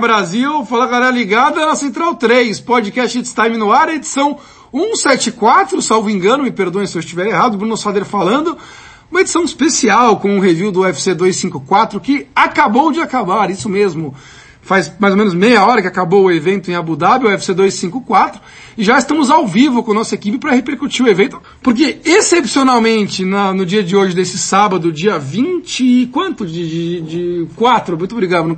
Brasil, fala galera ligada na Central 3, podcast It's Time no ar, edição 174, salvo engano, me perdoem se eu estiver errado, Bruno Sader falando, uma edição especial com um review do UFC 254 que acabou de acabar, isso mesmo. Faz mais ou menos meia hora que acabou o evento em Abu Dhabi, o UFC 254, e já estamos ao vivo com nossa equipe para repercutir o evento, porque excepcionalmente na, no dia de hoje, desse sábado, dia 20 e quanto? De, de, de 4, muito obrigado, no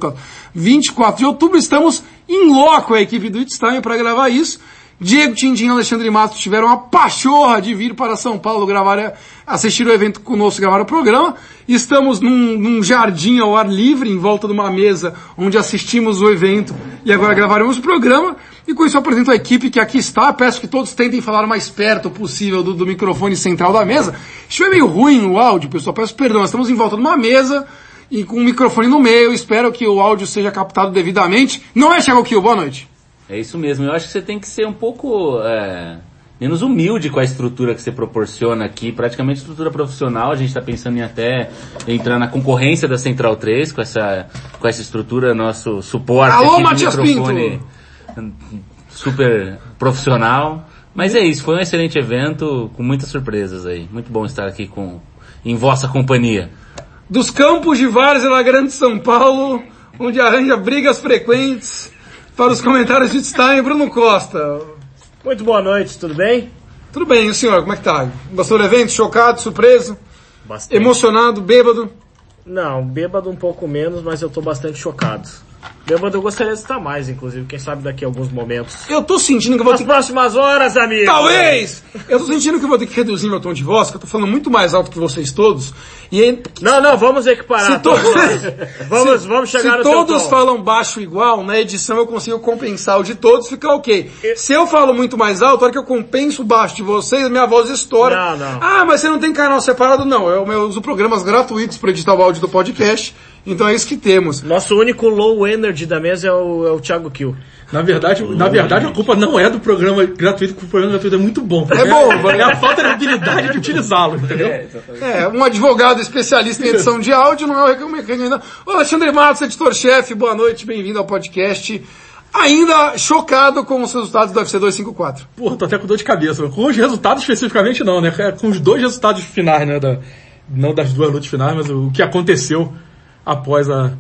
24 de outubro, estamos em loco a equipe do It's Time para gravar isso. Diego Tindim e Alexandre Matos tiveram a pachorra de vir para São Paulo gravar, assistir o evento conosco, gravar o programa. Estamos num, num, jardim ao ar livre, em volta de uma mesa, onde assistimos o evento e agora gravaremos o programa. E com isso apresento a equipe que aqui está. Peço que todos tentem falar o mais perto possível do, do microfone central da mesa. Estiver meio ruim o áudio, pessoal, peço perdão. Estamos em volta de uma mesa e com um microfone no meio. Espero que o áudio seja captado devidamente. Não é, Thiago Kiel? Boa noite. É isso mesmo. Eu acho que você tem que ser um pouco é, menos humilde com a estrutura que você proporciona aqui. Praticamente estrutura profissional. A gente está pensando em até entrar na concorrência da Central 3 com essa, com essa estrutura, nosso suporte Alô, aqui Matias microfone super profissional. Mas é isso, foi um excelente evento, com muitas surpresas aí. Muito bom estar aqui com, em vossa companhia. Dos campos de Várzea na Grande São Paulo, onde arranja brigas frequentes para os comentários de Stein, Bruno Costa. Muito boa noite, tudo bem? Tudo bem, e o senhor, como é que tá? Gostou do evento? Chocado, surpreso? Bastante. Emocionado, bêbado? Não, bêbado um pouco menos, mas eu tô bastante chocado. Bêbado eu gostaria de estar mais, inclusive, quem sabe daqui a alguns momentos. Eu tô sentindo que eu vou Nas ter... próximas horas, amigo! Talvez! Eu tô sentindo que eu vou ter que reduzir meu tom de voz, que eu tô falando muito mais alto que vocês todos. E aí, Não, não, vamos equiparar. Se to- todos vamos, se, vamos chegar se todos falam baixo igual, na edição eu consigo compensar o de todos, fica ok. Se eu falo muito mais alto, a hora que eu compenso o baixo de vocês, minha voz estoura. Não, não. Ah, mas você não tem canal separado? Não, eu, eu uso programas gratuitos para editar o áudio do podcast, então é isso que temos. Nosso único low energy da mesa é o, é o Thiago Kill. Na verdade, na verdade, a culpa não é do programa gratuito, porque o programa gratuito é muito bom. É bom, É a falta de habilidade de utilizá-lo, entendeu? É, um advogado especialista em edição de áudio não é o reclamante ainda. Ô, Alexandre Matos, editor-chefe, boa noite, bem-vindo ao podcast. Ainda chocado com os resultados do UFC 254. Porra, tô até com dor de cabeça. Com os resultados especificamente não, né? É Com os dois resultados finais, né? Da, não das duas lutas finais, mas o que aconteceu após a,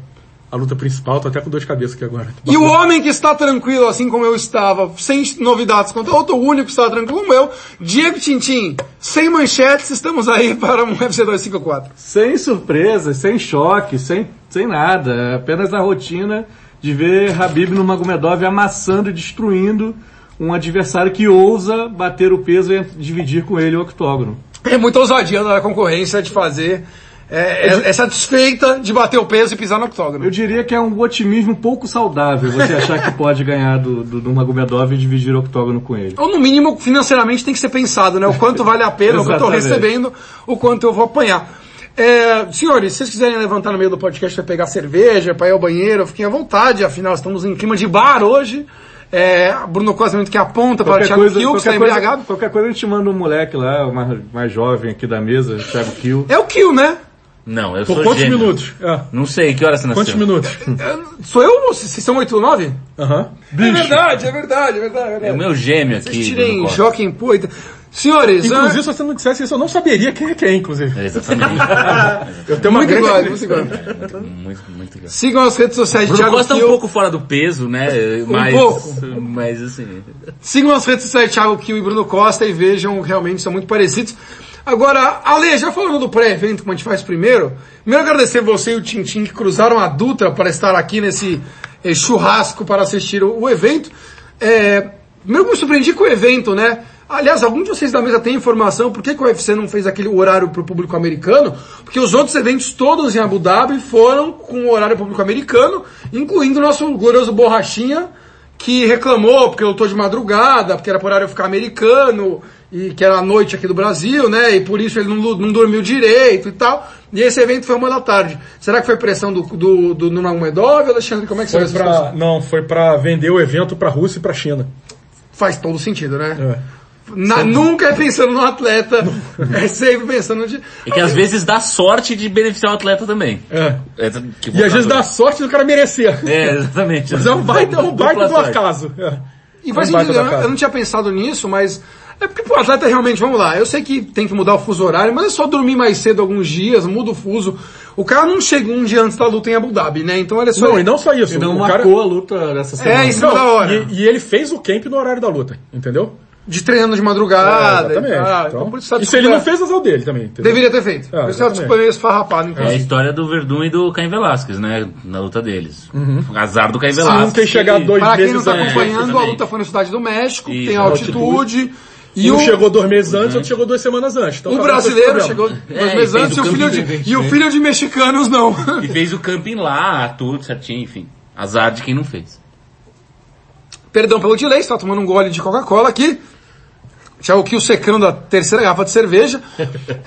a luta principal. Tô até com dor de cabeça aqui agora. E o homem que está tranquilo, assim como eu estava, sem novidades quanto ao outro, o único que está tranquilo como eu, Diego Tintim, sem manchetes, estamos aí para um UFC 254. Sem surpresa, sem choque, sem, sem nada. É apenas a rotina de ver Habib no Magomedov amassando e destruindo um adversário que ousa bater o peso e dividir com ele o octógono. É muita ousadia da concorrência de fazer, é, é, é satisfeita de bater o peso e pisar no octógono. Eu diria que é um otimismo pouco saudável você achar que pode ganhar do, do, do Magomedov e dividir o octógono com ele. Ou no mínimo, financeiramente tem que ser pensado, né? O quanto vale a pena, o que eu estou recebendo, o quanto eu vou apanhar. É, senhores, se vocês quiserem levantar no meio do podcast para pegar cerveja, para ir ao banheiro, fiquem à vontade, afinal estamos em clima de bar hoje. É, Bruno Costa muito que aponta para o Qualquer Thiago Kiel, que está qualquer, coisa, embriagado. qualquer coisa a gente manda um moleque lá, o mais, mais jovem aqui da mesa, Thiago Kiel. É o Kiel, né? Não, eu Por sou quantos gêmeo. minutos? É. Não sei, que horas você nasceu? Quantos minutos? Sou eu ou vocês são 8 ou 9? Aham. É verdade, é verdade, é verdade. É É o verdade. meu gêmeo aqui. Vocês tirem. Joaquim Pô. então- Senhores, Inclusive, ah, se você não dissesse isso, eu não saberia quem é quem, inclusive. Exatamente. Eu tenho uma muito grande... igual, muito igual. muito, muito legal. Sigam as redes sociais de Bruno Thiago Costa é um Kiel. pouco fora do peso, né? Mas, pouco. mas assim. Sigam as redes sociais de Thiago Kiel e Bruno Costa e vejam, realmente são muito parecidos. Agora, Ale, já falando do pré-evento, como a gente faz primeiro, primeiro agradecer você e o Tintin que cruzaram a Dutra para estar aqui nesse eh, churrasco para assistir o, o evento. É, primeiro me surpreendi com o evento, né? Aliás, algum de vocês da mesa tem informação por que, que o UFC não fez aquele horário para o público americano? Porque os outros eventos todos em Abu Dhabi foram com o horário público americano, incluindo o nosso glorioso Borrachinha, que reclamou porque lutou de madrugada, porque era por horário ficar americano, e que era a noite aqui do Brasil, né? E por isso ele não, não dormiu direito e tal. E esse evento foi uma da tarde. Será que foi pressão do, do, do Nurmagomedov, Alexandre? Como é que você Foi essa pra, não, foi pra vender o evento pra Rússia e pra China. Faz todo sentido, né? É. Na- nunca é pensando no atleta, é sempre pensando de. É que às vezes dá sorte de beneficiar o atleta também. É. É, que E às vezes dá sorte do cara merecer. É, exatamente. Mas é um baita, é um baita do acaso. É. E faz É um baita sentido, do eu, eu não tinha pensado nisso, mas. É porque, pô, o atleta realmente, vamos lá, eu sei que tem que mudar o fuso horário, mas é só dormir mais cedo alguns dias, muda o fuso. O cara não chega um dia antes da luta em Abu Dhabi, né? Então ele é só. Não, e não só isso. E não o marcou a luta dessa semana. É, isso é da hora. E, e ele fez o camp no horário da luta, entendeu? De treinando de madrugada. e exatamente. tal. Então, isso tá isso ele não fez azar dele também, entendeu? Deveria ter feito. É, por isso tá desculpa meio esfarrapado, É a história do Verdun e do Caim Velasquez, né? Na luta deles. Azar do Caim Se Velasquez. um tem chegar que- dois Para quem não meses tá antes. acompanhando, a exatamente. luta foi na cidade do México, Isso, tem altitude. E E um o, chegou dois meses antes, outro chegou duas semanas antes. Então o tá vendo brasileiro chegou dois É, meses e antes e o o, filho camping de, e o filho de mexicanos não. E fez o camping lá, tudo certinho, enfim. Azar de quem não fez. Perdão pelo delay, está tomando um gole de Coca-Cola aqui. Já o que o secando da terceira garrafa de cerveja.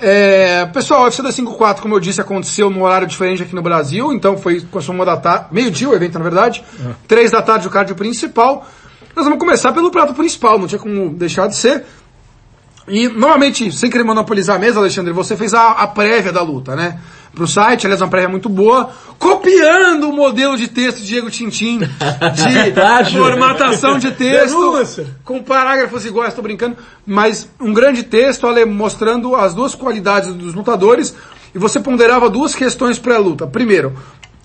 É, pessoal, o UFC 254, como eu disse, aconteceu num horário diferente aqui no Brasil, então foi com uma da tarde, meio-dia o evento, na verdade. Três da tarde o card principal. Nós vamos começar pelo prato principal, não tinha como deixar de ser. E, normalmente, sem querer monopolizar a mesa, Alexandre, você fez a, a prévia da luta, né? Pro site, aliás, uma prévia muito boa, copiando o modelo de texto de Diego Tintim, de formatação de texto, com parágrafos iguais, tô brincando, mas um grande texto, Ale, mostrando as duas qualidades dos lutadores, e você ponderava duas questões pré-luta. Primeiro,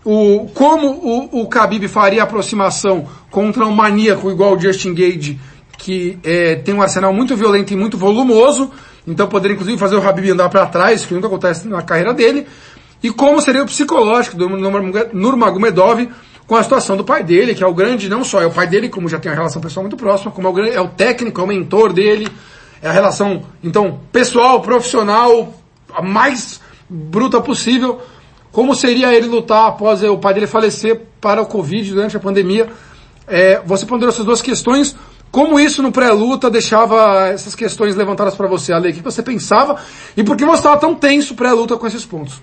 o, como o, o Khabib faria aproximação contra um maníaco igual o Justin Gage, que eh, tem um arsenal muito violento e muito volumoso, então poderia inclusive fazer o Khabib andar para trás, que nunca acontece na carreira dele, e como seria o psicológico do Nurmag- Nurmagomedov com a situação do pai dele, que é o grande, não só é o pai dele, como já tem uma relação pessoal muito próxima, como é o, grande, é o técnico, é o mentor dele, é a relação, então, pessoal, profissional, a mais bruta possível. Como seria ele lutar após eh, o pai dele falecer para o Covid durante a pandemia? É, você ponderou essas duas questões. Como isso no pré-luta deixava essas questões levantadas para você, Ale? O que você pensava? E por que você estava tão tenso pré-luta com esses pontos?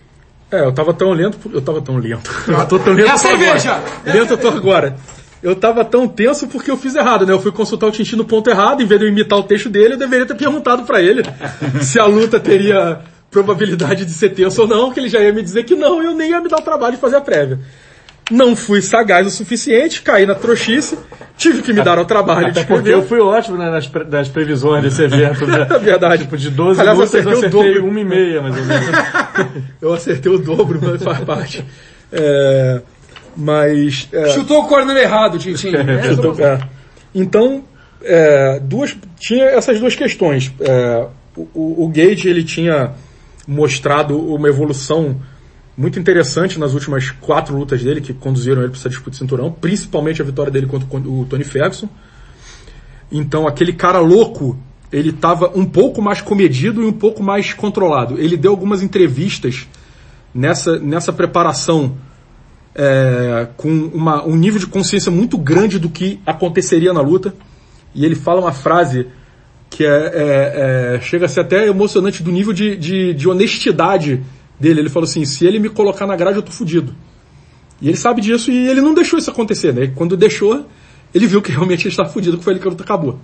É, eu tava tão lento, eu tava tão lento. Eu tô tão lento. É a cerveja! agora. Lento eu tô agora. Eu tava tão tenso porque eu fiz errado, né? Eu fui consultar o Tintin no ponto errado, em vez de eu imitar o texto dele, eu deveria ter perguntado pra ele se a luta teria probabilidade de ser tenso ou não, que ele já ia me dizer que não, e eu nem ia me dar o trabalho de fazer a prévia. Não fui sagaz o suficiente, caí na trouxice, tive que me dar o trabalho de Até porque escrever. eu fui ótimo né, nas, pre- nas previsões desse evento. Né? É verdade. Tipo, de 12 Aliás, eu lutas eu acertei o acertei dobro. uma e meia, mais ou menos. Eu acertei o dobro, mas faz parte. É, mas. é, Chutou o corner errado, Tintin. É, Então, é. Então, é, duas, tinha essas duas questões. É, o, o- o Gage ele tinha mostrado uma evolução muito interessante nas últimas quatro lutas dele que conduziram ele para essa disputa de cinturão, principalmente a vitória dele contra o Tony Ferguson. Então, aquele cara louco, ele estava um pouco mais comedido e um pouco mais controlado. Ele deu algumas entrevistas nessa, nessa preparação é, com uma- um nível de consciência muito grande do que aconteceria na luta. E ele fala uma frase que é, é- é- chega a ser até emocionante do nível de, de, de honestidade dele. Ele falou assim: se ele me colocar na grade, eu tô fudido. E ele sabe disso e ele não deixou isso acontecer, né? Quando deixou, ele viu que realmente ele estava fudido, que foi ali que a luta acabou.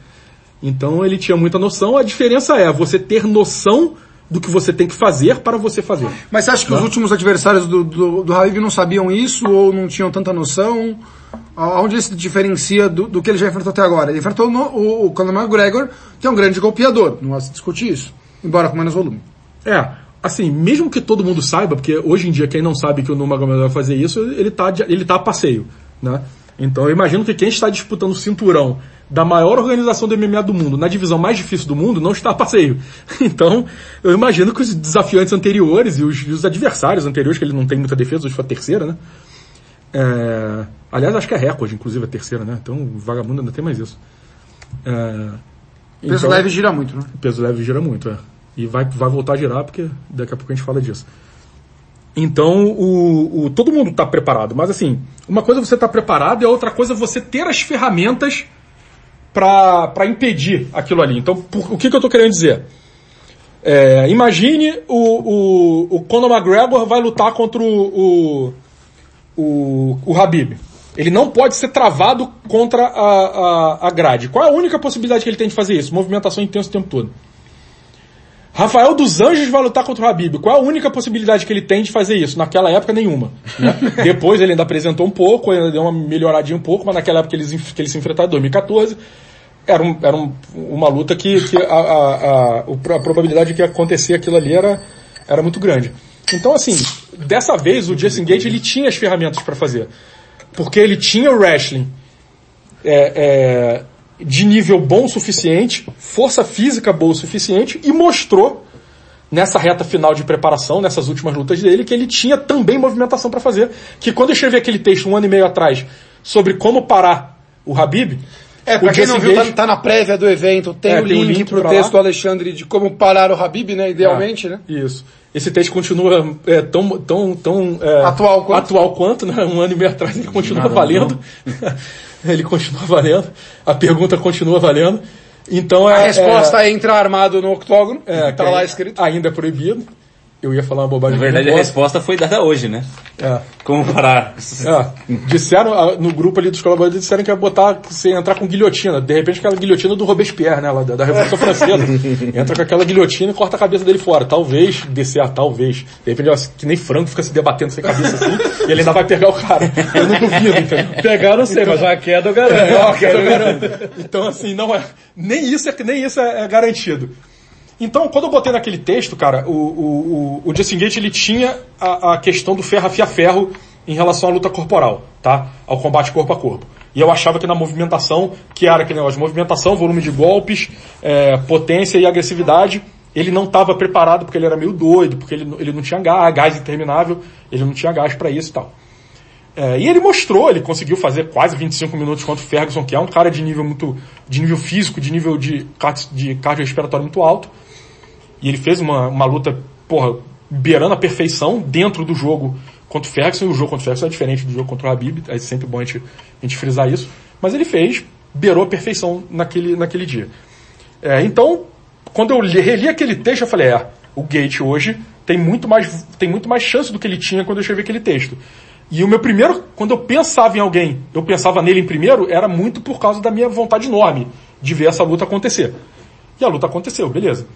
Então ele tinha muita noção. A diferença é você ter noção do que você tem que fazer para você fazer. Mas você acha que os últimos adversários do, do, do Habib não sabiam isso ou não tinham tanta noção? Onde ele se diferencia do, do que ele já enfrentou até agora? Ele enfrentou no- o, o Conor McGregor, que é um grande golpeador, não há se discutir isso, embora com menos volume. É, assim, mesmo que todo mundo saiba, porque hoje em dia quem não sabe que o Nurmagomedov vai fazer isso, ele tá, de- ele tá a passeio, né? Então eu imagino que quem está disputando o cinturão da maior organização do MMA do mundo, na divisão mais difícil do mundo, não está a passeio. Então, eu imagino que os desafiantes anteriores e os, e os adversários anteriores, que ele não tem muita defesa, hoje foi a terceira, né? É, aliás, acho que é recorde, inclusive, a terceira, né? Então, o vagabundo ainda tem mais isso. É, peso então- leve gira muito, né? o peso leve gira muito, é. E vai, vai voltar a girar porque daqui a pouco a gente fala disso. Então, o, o- todo mundo está preparado. Mas assim, uma coisa é você estar preparado e a outra coisa é você ter as ferramentas para impedir aquilo ali. Então, por- o que, que eu estou querendo dizer? É, imagine o, o, o Conor McGregor vai lutar contra o, o, o, o Habib. Ele não pode ser travado contra a, a, a grade. Qual é a única possibilidade que ele tem de fazer isso? Movimentação intensa o tempo todo. Rafael dos Anjos vai lutar contra o Habib. Qual é a única possibilidade que ele tem de fazer isso? Naquela época, nenhuma. né? Depois ele ainda apresentou um pouco, ainda deu uma melhoradinha um pouco, mas naquela época que eles, que eles se enfrentaram em 2014, era, um- era um- uma luta que, que a, a, a, a probabilidade de que acontecer aquilo ali era, era muito grande. Então, assim, dessa vez o Justin Gage ele tinha as ferramentas para fazer. Porque ele tinha o wrestling é, é, de nível bom o suficiente, força física boa o suficiente e mostrou nessa reta final de preparação, nessas últimas lutas dele, que ele tinha também movimentação para fazer. Que quando eu escrevi aquele texto um ano e meio atrás sobre como parar o Habib, É, pra o quem não viu, tá, tá na prévia do evento, tem, É, o, tem o link link pro texto lá. do Alexandre de como parar o Habib, né? Idealmente, né? Isso. Esse texto continua é, tão, tão, tão é, Atual quanto? atual quanto, né? Um ano e meio atrás ele continua valendo. ele continua valendo. A pergunta continua valendo. Então A é, resposta é, entrar armado no octógono, é, tá lá escrito. Ainda é proibido. Eu ia falar uma bobagem. Na verdade, a resposta foi dada hoje, né? É. Como parar? É, disseram ah, no grupo ali dos colaboradores disseram que ia botar você entrar com guilhotina. De repente aquela guilhotina do Robespierre, né? lá Da, da Revolução Francesa. Entra com aquela guilhotina e corta a cabeça dele fora. Talvez descer, ah, talvez. De repente, ó, que nem frango fica se debatendo sem cabeça assim, e ele ainda vai pegar o cara. Eu não duvido, entendeu? Pegar não sei, mas uma queda eu garanto. É, ó, quero garantir. Então, assim, não é. Nem isso é, nem isso é, é garantido. Então, quando eu botei naquele texto, cara, o, o, o, o Justin Gate, ele tinha a, a questão do ferro a ferro em relação à luta corporal, tá? Ao combate corpo a corpo. E eu achava que na movimentação, que era aquele negócio de movimentação, volume de golpes, é, potência e agressividade, ele não estava preparado porque ele era meio doido, porque ele, ele não tinha gás, gás interminável, ele não tinha gás para isso e tal. É, e ele mostrou, ele conseguiu fazer quase 25 minutos contra o Ferguson, que é um cara de nível muito, de nível físico, de nível de, de cardiorrespiratório muito alto. E ele fez uma, uma luta, porra, beirando a perfeição dentro do jogo contra o Ferguson. E o jogo contra o Ferguson é diferente do jogo contra o Habib, é sempre bom a gente, a gente frisar isso. Mas ele fez, beirou a perfeição naquele, naquele dia. É, então, quando eu li- reli aquele texto, eu falei, é, o Gate hoje tem muito mais, tem muito mais chance do que ele tinha quando eu escrevi aquele texto. E o meu primeiro, quando eu pensava em alguém, eu pensava nele em primeiro, era muito por causa da minha vontade enorme de ver essa luta acontecer. E a luta aconteceu, beleza.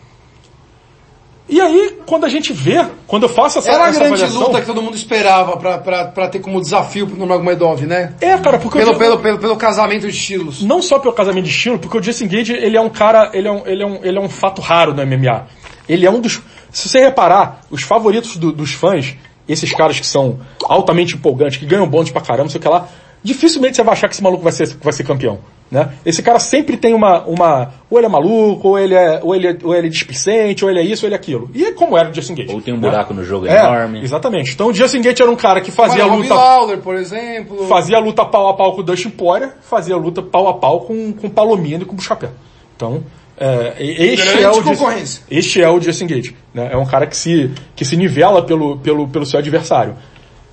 E aí, quando a gente vê, quando eu faço essa, Era a essa grande avaliação... luta que todo mundo esperava pra ter como desafio pro Nurmagomedov, né? É, cara, porque eu Pelo, digo- pelo, pelo, pelo casamento de estilos. não só pelo casamento de estilo, porque o Justin Gage, ele é um cara, ele é um, ele é um, ele é um fato raro no MMA. Ele é um dos, se você reparar, os favoritos do- dos fãs, esses caras que são altamente empolgantes, que ganham bônus pra caramba, sei o que lá, dificilmente você vai achar que esse maluco vai ser, vai ser campeão. Né? Esse cara sempre tem uma, uma, ou ele é maluco, ou ele é, ou ele é, ou ele é displicente, ou ele é isso, ou ele é aquilo. E é como era o Justin Gage. Ou tem um né? buraco no jogo É, enorme. exatamente. Então o Justin Gage era um cara que fazia Robbie luta Lawler, por exemplo. fazia a luta pau a pau com o Dustin Poirier, fazia a luta pau a pau com, com o Palomino e com o Buscapé. Então, é, este, é o. Justin, este é o Justin Gage. Né? É um cara que se, que se nivela pelo, pelo, pelo seu adversário.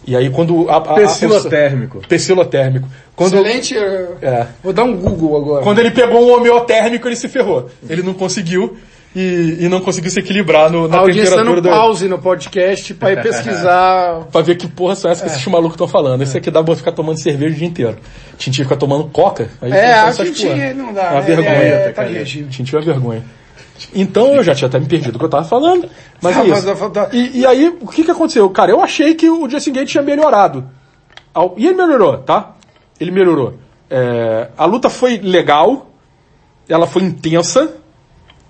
E aí quando... A, a, Pecilotérmico. a, pecilotérmico. Quando, Excelente. eh, É. Vou dar um Google agora. quando ele pegou um homeotérmico, ele se ferrou. Ele não conseguiu e, e não conseguiu se equilibrar no, na a audiência temperatura dando do... pause no podcast pra ir pesquisar. Pra ver que porra são essas que esses malucos estão falando. Esse aqui dá pra ficar tomando cerveja o dia inteiro. Tintin fica tomando coca. Aí É, a porra. não dá. É uma né? vergonha. É, tá. Tintin é uma vergonha. Então eu já tinha até me perdido o que eu tava falando. Mas Ah, é isso. tá- E, e aí, o que que aconteceu? Cara, eu achei que o Justin Gate tinha melhorado. E ele melhorou, tá? Ele melhorou. É, a luta foi legal, ela foi intensa,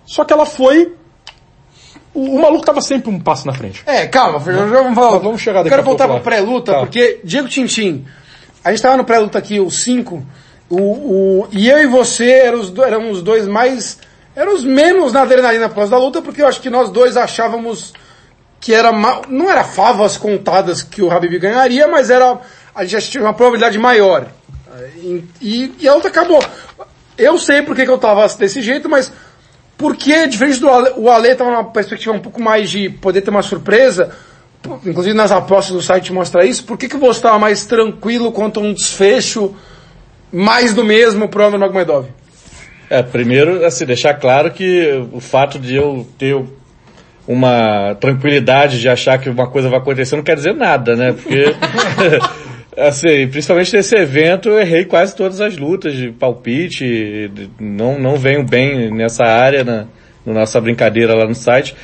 só que ela foi. O, o maluco tava sempre um passo na frente. É, calma, Fernando, já vamos falar. Vamos chegar daqui Quero voltar lá. pré-luta, Tá. porque Diego Tintin, a gente tava no pré-luta aqui, os cinco, o, o, e eu e você eram os, do- eram os dois mais, eram os menos na adrenalina após da luta, porque eu acho que nós dois achávamos que era, ma- não era favas contadas que o Habib ganharia, mas era, a gente tinha uma probabilidade maior. E, e- a luta acabou. Eu sei porque que eu tava desse jeito, mas porque, diferente do Ale, o Ale tava numa perspectiva um pouco mais de poder ter uma surpresa, inclusive nas apostas do site mostra isso, por que, que você estava mais tranquilo quanto a um desfecho mais do mesmo pro André Magomedov? É, primeiro, assim, deixar claro que o fato de eu ter uma tranquilidade de achar que uma coisa vai acontecer não quer dizer nada, né? Porque Assim, principalmente nesse evento, eu errei quase todas as lutas de palpite, de- não, não venho bem nessa área na, na nossa brincadeira lá no site.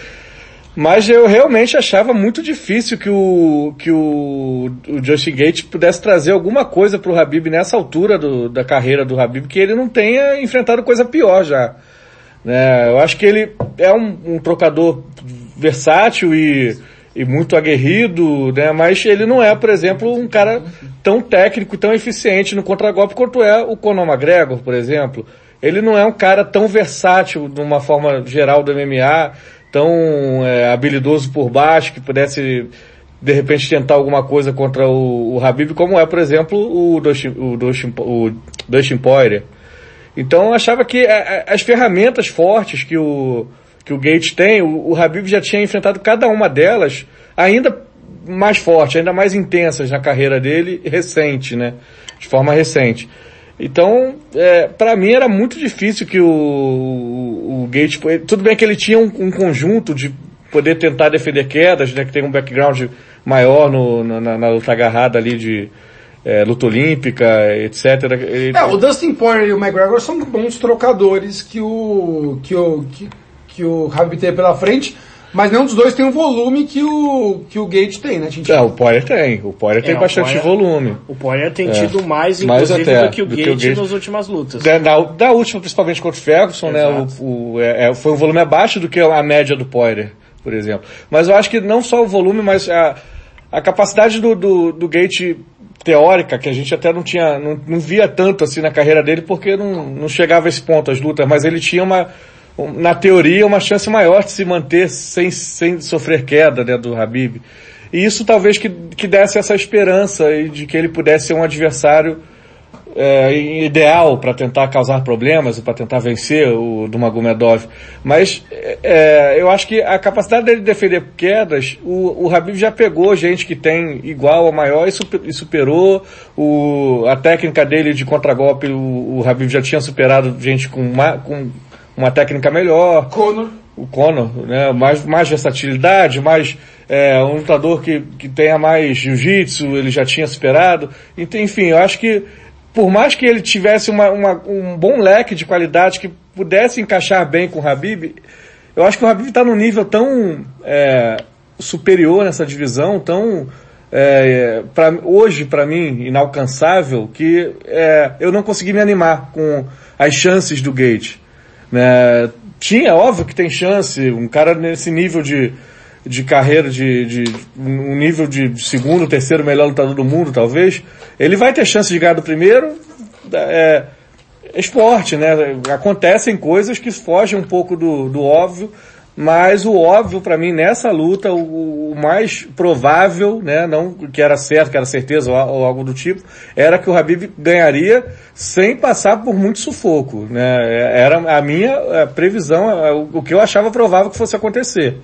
Mas eu realmente achava muito difícil que o, que o, o Justin Gates pudesse trazer alguma coisa pro Habib nessa altura do, da carreira do Habib, que ele não tenha enfrentado coisa pior já. Né? Eu acho que ele é um, um trocador versátil e, e muito aguerrido, né? mas ele não é, por exemplo, um cara tão técnico, tão eficiente no contragolpe quanto é o Conor McGregor, por exemplo. Ele não é um cara tão versátil de uma forma geral do MMA, tão é, habilidoso por baixo, que pudesse de repente tentar alguma coisa contra o, o Habib, como é, por exemplo, o Dustin, o Dustin, Poirier. Então eu achava que a- a- as ferramentas fortes que o, que o Gates tem, o, o Habib já tinha enfrentado cada uma delas ainda mais forte, ainda mais intensas na carreira dele recente, né? De forma recente. Então, é, para mim era muito difícil que o, o, o Gates, tudo bem que ele tinha um, um conjunto de poder tentar defender quedas, né? Que tem um background maior no, na, na luta agarrada ali de é, luta olímpica, etc. Ele- É, o Dustin Poirier e o McGregor são bons trocadores que o que o que, que o Habib tem pela frente, mas nenhum dos dois tem o volume que o que o Gate tem, né, Tintin? É, o Poirier tem. O Poirier tem o bastante Poirier- volume. O Poirier tem tido mais, Mais inclusive, até, do que o do que Gate o Gate. nas últimas lutas. Da, da, da última, principalmente contra o Ferguson, né? Exato. O, o- é, é, foi um volume abaixo do que a média do Poirier, por exemplo. Mas eu acho que não só o volume, mas a, a capacidade do, do, do Gate teórica, que a gente até não tinha, não, não via tanto assim na carreira dele, porque não, não chegava a esse ponto as lutas, mas ele tinha uma, um- na teoria, uma chance maior de se manter sem, sem sofrer queda, né, do Habib. E isso talvez que, que desse essa esperança de que ele pudesse ser um adversário é, ideal para tentar causar problemas, para tentar vencer o do Magomedov. Mas é, eu acho que a capacidade dele defender quedas, o, o Habib já pegou gente que tem igual ou maior e, super- superou. O, a técnica dele de contragolpe, o, o Habib já tinha superado gente com com uma técnica melhor Conor. o Conor, né? Mais, mais versatilidade, mais é, um lutador que, que tenha mais jiu-jitsu, ele já tinha superado. Então, enfim, eu acho que por mais que ele tivesse uma, uma- um bom leque de qualidade que pudesse encaixar bem com o Habib, eu acho que o Habib está num nível tão é, superior nessa divisão, tão é, pra, hoje para mim inalcançável que é, eu não consegui me animar com as chances do Gate né? Tinha, óbvio que tem chance, um cara nesse nível de, de carreira, de, de um nível de segundo, terceiro melhor lutador do mundo, talvez, ele vai ter chance de ganhar do primeiro, é, é esporte, né? Acontecem coisas que fogem um pouco do, do óbvio, mas o óbvio para mim nessa luta, o, o mais provável, né, não que era certo, que era certeza ou, ou algo do tipo, era que o Habib ganharia sem passar por muito sufoco, né? Era a minha eh, previsão, eh, o, o que eu achava provável que fosse acontecer.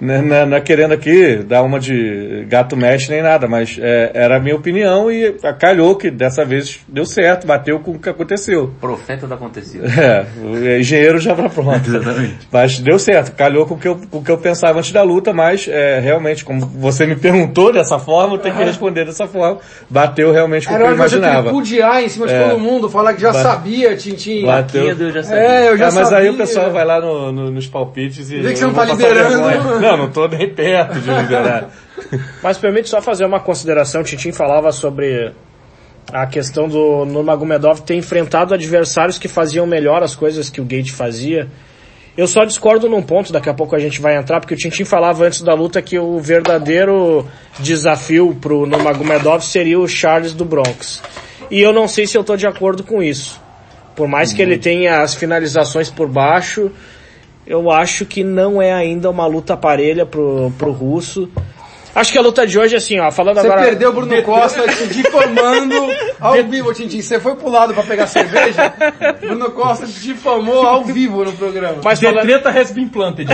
Né, Não, não é querendo aqui dar uma de gato mexe nem nada, mas é, era a minha opinião e calhou que dessa vez deu certo, bateu com o que aconteceu. Profeta do acontecido. É, o engenheiro já pra pronto. Exatamente. Mas deu certo, calhou com o que eu, com o que eu pensava antes da luta, mas é, realmente, como você me perguntou dessa forma, eu tenho que responder dessa forma. Bateu realmente com o que Era eu imaginava. tripudiar em cima de É. todo mundo, falar que já sabia, Tintin. Bateu. Quem eu já sabia. É, eu já Ah, mas sabia. aí o pessoal vai lá no- no- nos palpites e. Vê que você não tá vergonha. Não, não tô nem perto de liberar. Mas permite só fazer uma consideração. O Tintin falava sobre a questão do Nurmagomedov ter enfrentado adversários que faziam melhor as coisas que o Gate fazia. Eu só discordo num ponto, daqui a pouco a gente vai entrar, porque o Tintin falava antes da luta que o verdadeiro desafio pro Nurmagomedov seria o Charles do Bronx. E eu não sei se eu tô de acordo com isso. Por mais que ele tenha as finalizações por baixo, eu acho que não é ainda uma luta parelha pro, pro russo. Acho que a luta de hoje, assim, ó, falando Você agora... perdeu o Bruno Costa te difamando ao vivo, Tintin. Você foi pro lado pra pegar cerveja? Bruno Costa te difamou ao vivo no programa. Mas The falando, treta has been planted.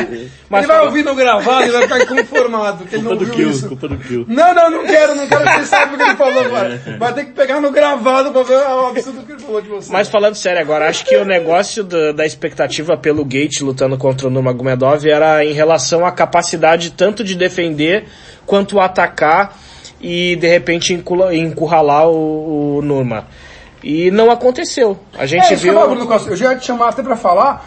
mas ele vai ouvir no gravado e vai ficar inconformado, porque ele não viu isso. culpa do kill. Não, não, não quero, não quero que você saiba o que ele falou agora. Vai ter que pegar no gravado pra ver o absurdo que ele falou de você. Mas falando sério agora, acho que o negócio da, da expectativa pelo Gate lutando contra o Nurmagomedov era em relação à capacidade tanto de defender quanto atacar e de repente encurralar o, o Nurma. E não aconteceu. A gente É, eu viu. falo, Bruno Costa. Eu já ia te chamar até pra falar.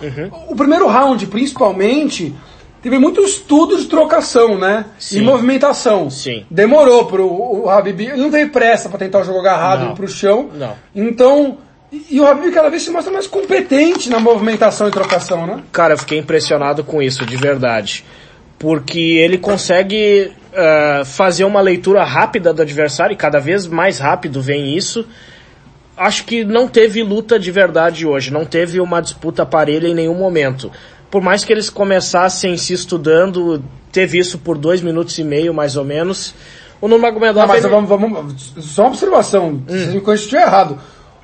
O primeiro round, principalmente, teve muito estudo de trocação, né? Sim. E movimentação. Sim. Demorou pro o Habib. Ele não teve pressa pra tentar o jogo agarrado Não. e pro chão. Não. Então. E e o Habib cada vez se mostra mais competente na movimentação e trocação, né? Cara, eu fiquei impressionado com isso, de verdade. Porque ele consegue eh, fazer uma leitura rápida do adversário, e cada vez mais rápido vem isso. Acho que não teve luta de verdade hoje, não teve uma disputa parelha em nenhum momento. Por mais que eles começassem se estudando, teve isso por dois minutos e meio, mais ou menos. O Nurmagomedov... Não, mas ele- vamos, vamos. Só uma observação. Se corrija se estiver errado.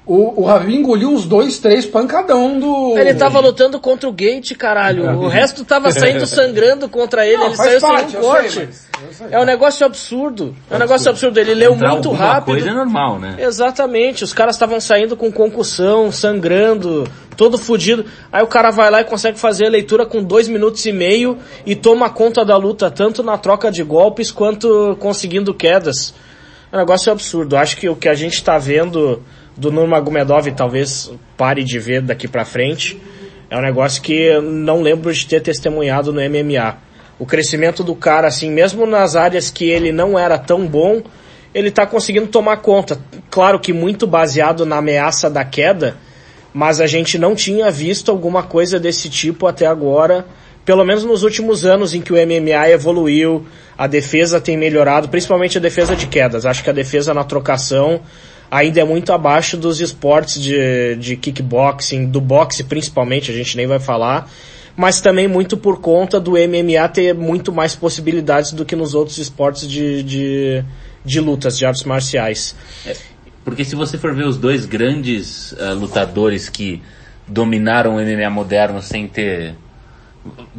O, o Habib engoliu uns dois, três pancadão do. Ele tava lutando contra o Gate, caralho. O resto tava saindo sangrando contra ele. Não, ele saiu parte, sem um corte. mas- eu sei. É um negócio absurdo. É um negócio absurdo. Ele leu Entrar muito rápido. coisa é normal, né? Exatamente. Os caras estavam saindo com concussão, sangrando, todo fudido. Aí o cara vai lá e consegue fazer a leitura com dois minutos e meio e toma conta da luta, tanto na troca de golpes quanto conseguindo quedas. É um negócio absurdo. Acho que o que a gente tá vendo do Nurmagomedov talvez pare de ver daqui pra frente. É um negócio que não lembro de ter testemunhado no MMA. O crescimento do cara, assim, mesmo nas áreas que ele não era tão bom, ele tá conseguindo tomar conta. Claro que muito baseado na ameaça da queda, mas a gente não tinha visto alguma coisa desse tipo até agora, pelo menos nos últimos anos em que o MMA evoluiu, a defesa tem melhorado, principalmente a defesa de quedas. Acho que a defesa na trocação ainda é muito abaixo dos esportes de, de kickboxing, do boxe principalmente, a gente nem vai falar, mas também muito por conta do MMA ter muito mais possibilidades do que nos outros esportes de, de, de lutas, de artes marciais. Porque se você for ver os dois grandes ah, lutadores que dominaram o MMA moderno sem ter.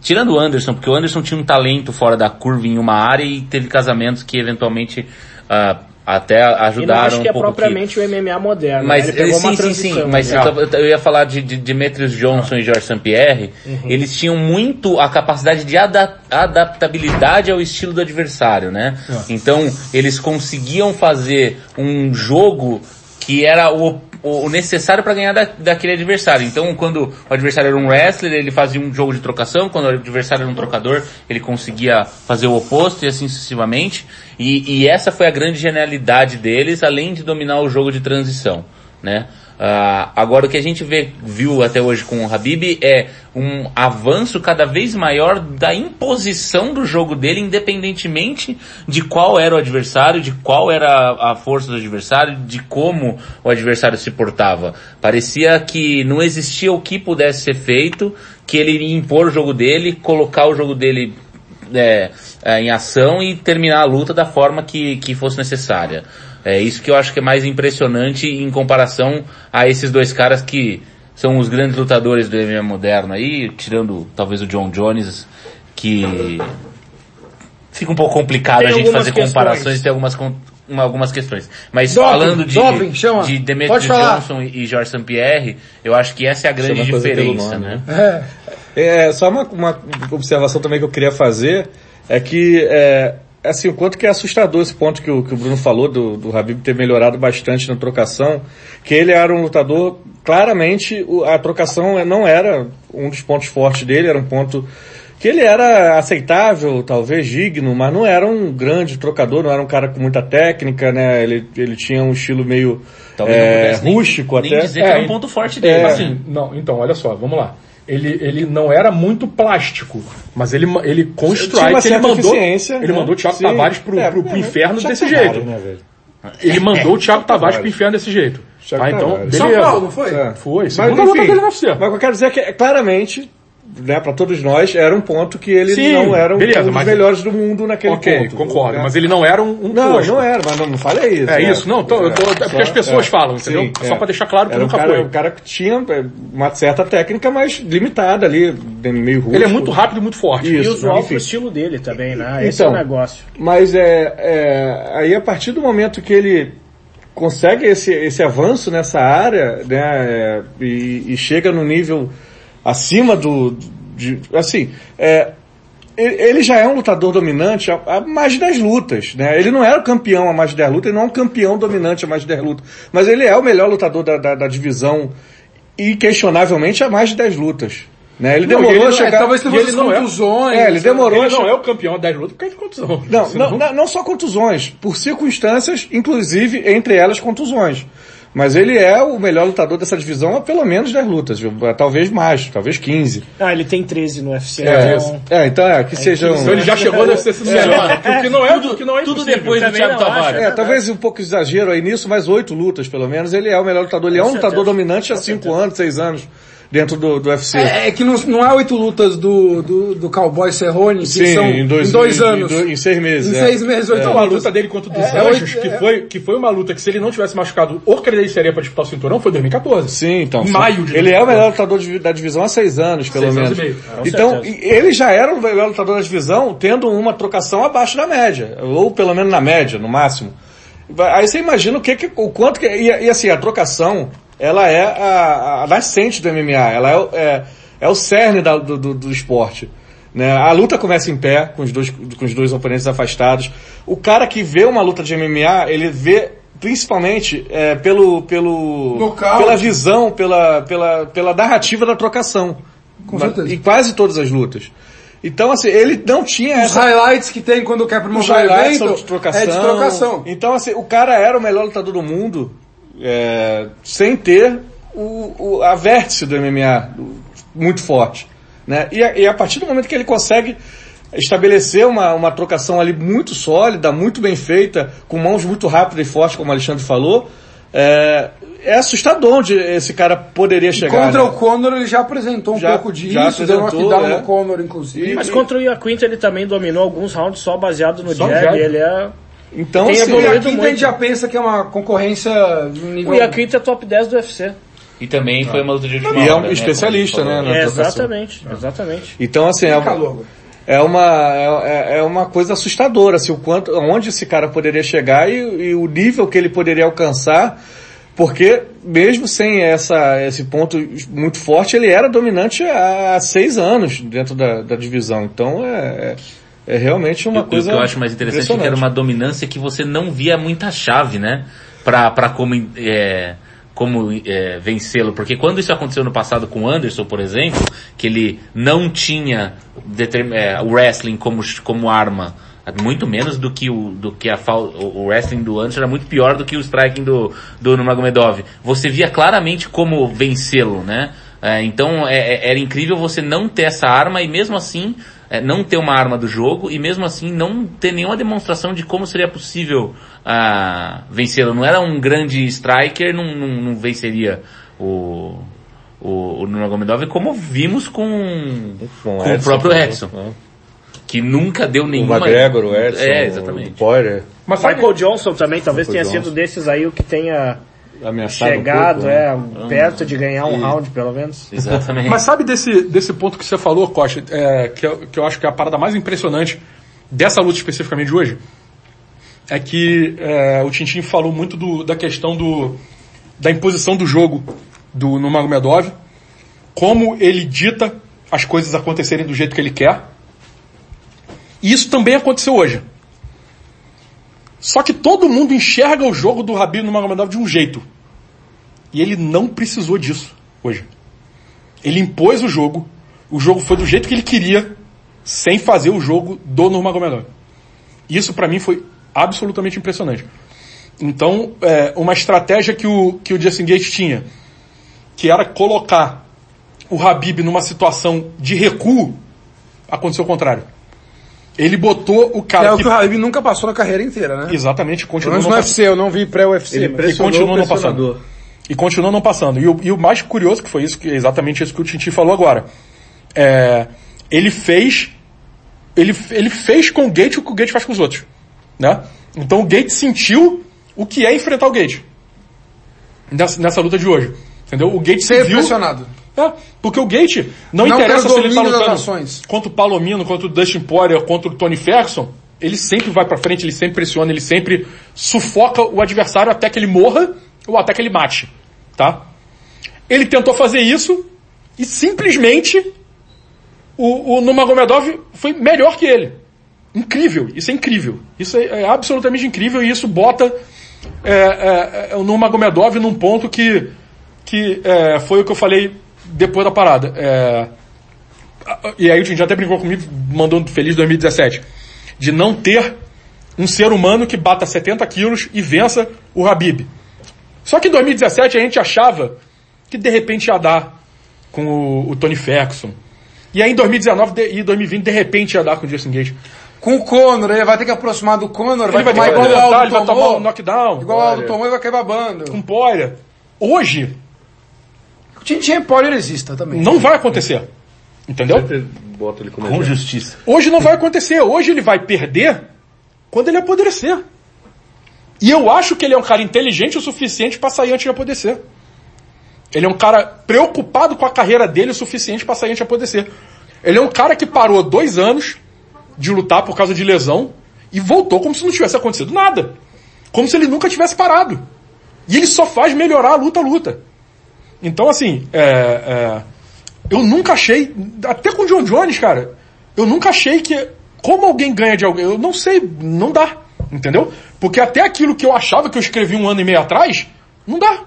Tirando o Anderson, porque o Anderson tinha um talento fora da curva em uma área e teve casamentos que eventualmente ah, até E não ajudaram acho que é um pouco. que- propriamente o MMA moderno. Mas né? ele pegou sim, uma sim, sim, mas né? eu, eu ia falar de, de Demetrius Johnson e George St. Pierre, Uhum. eles tinham muito a capacidade de ada- adaptabilidade ao estilo do adversário, né? Então, eles conseguiam fazer um jogo que era o, o necessário para ganhar da, daquele adversário. Então, quando o adversário era um wrestler, ele fazia um jogo de trocação, quando o adversário era um trocador, ele conseguia fazer o oposto e assim sucessivamente. E, e essa foi a grande genialidade deles, além de dominar o jogo de transição, né? Ah, agora o que a gente vê, viu até hoje com o Habib é um avanço cada vez maior da imposição do jogo dele, independentemente de qual era o adversário, de qual era a força do adversário, de como o adversário se portava. Parecia que não existia o que pudesse ser feito, que ele impor o jogo dele, colocar o jogo dele é, é, em ação e terminar a luta da forma que, que fosse necessária. É isso que eu acho que é mais impressionante em comparação a esses dois caras que são os grandes lutadores do MMA moderno aí, tirando talvez o John Jones, que fica um pouco complicado Tem a gente fazer questões. comparações e ter algumas, algumas questões. Mas Doping, falando de, doping, chama. de Pode Demetrius falar. Johnson e Jorge St. Pierre, eu acho que essa é a grande Chama coisa pelo diferença, nome, né? É. É, só uma, uma observação também que eu queria fazer é que, é, assim, o quanto que é assustador esse ponto que o, que o Bruno falou do, do Habib ter melhorado bastante na trocação, que ele era um lutador, claramente a trocação não era um dos pontos fortes dele, era um ponto que ele era aceitável, talvez digno, mas não era um grande trocador, não era um cara com muita técnica, né? Ele, ele tinha um estilo meio Talvez é, nem- rústico nem até. dizer que era um ponto forte dele. É, assim, não, então, olha só, vamos lá. Ele, ele não era muito plástico, mas ele, ele com uma strike, ele mandou, ele né? mandou o Thiago Sim. Tavares pro, É, pro, pro é, inferno Thiago desse Tavares, jeito. né, velho? Ele mandou o Thiago Tavares pro inferno desse jeito. Thiago Ah, então, Tavares. São beleza. Paulo, não foi? É. Foi, Mas, luta enfim, dele UFC. Mas o que eu quero dizer é que, é, claramente, né, para todos nós, era um ponto que ele Sim, não era um, beleza, um dos mas- melhores do mundo naquele Ok, ponto. concordo, né? mas ele não era um, um Não, tosco. não era, mas não, não falei isso. É né? isso, não, tô- eu tô- é porque as pessoas falam, entendeu? Só pra deixar claro que era um nunca cara, foi. um cara que tinha é, uma certa técnica, mas limitada ali, meio rústico. Ele é muito rápido e muito forte. E Isso, usual pro estilo dele também, né? Esse é Então, o negócio. Mas é, é, aí a partir do momento que ele consegue esse, esse avanço nessa área, né, é, e, e chega no nível acima do, de, assim, é, ele já é um lutador dominante há, há mais de 10 lutas, né? Ele não era o campeão há mais de 10 lutas, ele não é um campeão dominante há mais de 10 lutas, mas ele é o melhor lutador da, da, da divisão inquestionavelmente há mais de 10 lutas. Né? Ele Não, demorou ele- a chegar... é, talvez e ele não é- contusões. É, ele demorou Ele não chegar... é o campeão das lutas por causa de contusão. Não, não, não, não só contusões, por circunstâncias, inclusive entre elas contusões. Mas ele é o melhor lutador dessa divisão há pelo menos 10 lutas, viu? talvez mais, talvez 15. Ah, ele tem 13 no UFC. É, então... é então é, que sejam... Então ele já chegou a ser sido melhor. O que não é, o que não é Tudo depois do Thiago. Tavares. É, talvez um pouco de exagero aí nisso, mas oito lutas pelo menos. Ele é o melhor lutador. Ele é um certeza. lutador dominante há cinco anos, seis anos dentro do, do UFC. É, é que não, não é oito lutas do, do, do Cowboy Cerrone, que Sim, são em dois, em dois em- anos. Em, em seis meses. Em é. seis meses, oito Então, a lutas. luta dele contra o dos É, Anjos, é, que, é. foi, que foi uma luta que se ele não tivesse machucado ou credenciaria para disputar o cinturão, foi 2014. Sim, então. Em maio de Ele é o melhor lutador de- da divisão há seis anos, pelo Seis anos menos. e meio. Com então, certeza. ele já era o melhor lutador da divisão, tendo uma trocação abaixo da média. Ou pelo menos na média, no máximo. Aí você imagina o que, que o quanto que. E, e assim, a trocação, ela é a, a nascente do MMA. Ela é, o- é, é o cerne da- do, do, do esporte. Né? A luta começa em pé, com os, dois, com os dois oponentes afastados. O cara que vê uma luta de MMA, ele vê principalmente é, pelo, pelo, pela visão, pela, pela, pela narrativa da trocação. Com certeza. Em quase todas as lutas. Então, assim, ele não tinha Os essa highlights que tem quando quer promover o highlights são evento de trocação. é de trocação. Então, assim, o cara era o melhor lutador do mundo é, sem ter o, o- a vértice do MMA do- muito forte. Né? E, a, e a partir do momento que ele consegue estabelecer uma, uma trocação ali muito sólida, muito bem feita, com mãos muito rápidas e fortes, como o Alexandre falou, é, é assustador onde esse cara poderia chegar. Contra né? o Conor ele já apresentou um Já- pouco já disso, deu uma knockdown é. no Conor, inclusive. Mas contra o Iaquinta ele também dominou alguns rounds só baseado no Só jab. Ele é... Então, Tem assim, evoluído aqui a gente já pensa que é uma concorrência nível... O Iaquinta é top 10 do UFC. E também foi uma luta de última E é um né, especialista, né, na É, exatamente, exatamente. então assim, é, é uma é, é uma coisa assustadora assim, o quanto onde esse cara poderia chegar e, e o nível que ele poderia alcançar porque mesmo sem essa esse ponto muito forte ele era dominante há seis anos dentro da, da divisão. Então é, é, realmente uma E o coisa que eu acho mais interessante é que era uma dominância que você não via muita chave, né? Pra, pra como, é, como é, vencê-lo. Porque quando isso aconteceu no passado com o Anderson, por exemplo, que ele não tinha é, o wrestling como, como arma, muito menos do que o, do que a fal- o o wrestling do Anderson era muito pior do que o striking do, do Nurmagomedov. Você via claramente como vencê-lo, né? É, então é- é- era incrível você não ter essa arma e mesmo assim é, não ter uma arma do jogo e mesmo assim não ter nenhuma demonstração de como seria possível ah, vencê-lo. Não era um grande striker, não, não, não venceria o, o, o Nurmagomedov como vimos com, com, o Edson, próprio né? Edson. Que nunca deu o nenhuma... McGregor, o Edson, É, o exatamente. Poirier Mas Michael Johnson também, talvez Michael tenha Johnson. sido desses aí o que tenha ameaçado chegado, um pouco, né? é, perto de ganhar um round, pelo menos. Exatamente. mas sabe desse, desse ponto que você falou, Costa, é, que, eu, que eu acho que é a parada mais impressionante dessa luta especificamente de hoje? É que é, o Tintin falou muito do- da questão do, da imposição do jogo do, no Magomedov, como ele dita as coisas acontecerem do jeito que ele quer. E isso também aconteceu hoje. Só que todo mundo enxerga o jogo do Habib no Magomedov de um jeito. E ele não precisou disso hoje. Ele impôs o jogo, o jogo foi do jeito que ele queria, sem fazer o jogo do Nurmagomedov. Isso pra mim foi absolutamente impressionante. Então, é, uma estratégia que o, que o Justin Gates tinha, que era colocar o Habib numa situação de recuo, aconteceu o contrário. Ele botou o cara É o que... que o Habib nunca passou na carreira inteira, né? Exatamente, continuou menos não no. UFC, eu não vi pré-UFC. Ele mas- continua o não passando. E continua não passando. E o, e o mais curioso que foi isso, que é exatamente isso que o Tintin falou agora. É, ele fez, ele, ele fez com o Gate o que o Gate faz com os outros. Né? Então o Gate sentiu o que é enfrentar o Gate. Nessa, nessa luta de hoje. Entendeu? O Gate se viu... pressionado. É, porque o Gate não, Não interessa se ele tá das lutando contra o Palomino, contra o Dustin Poirier, contra o Tony Ferguson, ele sempre vai pra frente, ele sempre pressiona, ele sempre sufoca o adversário até que ele morra ou até que ele mate, tá? Ele tentou fazer isso e simplesmente o, o Nurmagomedov foi melhor que ele. Incrível, isso é incrível. Isso é, é absolutamente incrível e isso bota é, é, é, o Nurmagomedov num ponto que, que é, foi o que eu falei depois da parada. É, e aí o Tintin até brincou comigo, mandou um feliz 2017, de não ter um ser humano que bata 70 quilos e vença o Habib. Só que em 2017 a gente achava que de repente ia dar com o, o Tony Ferguson. E aí em 2019 de- e 2020 de repente ia dar com o Justin Gage. Com o Conor, ele vai ter que aproximar do Conor, vai, Ele vai tomar ter que igual o Aldo ele vai tomou. tomar um knockdown. Igual o Aldo tomou e vai cair babando. Com Poirier. Hoje Tintin é poliresista também. não vai acontecer. Entendeu? Bota ele como Com justiça. Hoje não vai acontecer. Hoje ele vai perder quando ele apodrecer. E eu acho que ele é um cara inteligente o suficiente para sair antes de apodrecer. Ele é um cara preocupado com a carreira dele o suficiente para sair antes de apodrecer. Ele é um cara que parou dois anos de lutar por causa de lesão e voltou como se não tivesse acontecido nada. Como se ele nunca tivesse parado. E ele só faz melhorar a luta a luta. Então, assim, é, é, eu nunca achei, até com o John Jones, cara, eu nunca achei que, como alguém ganha de alguém, eu não sei, não dá, entendeu? Porque até aquilo que eu achava que eu escrevi um ano e meio atrás, não dá,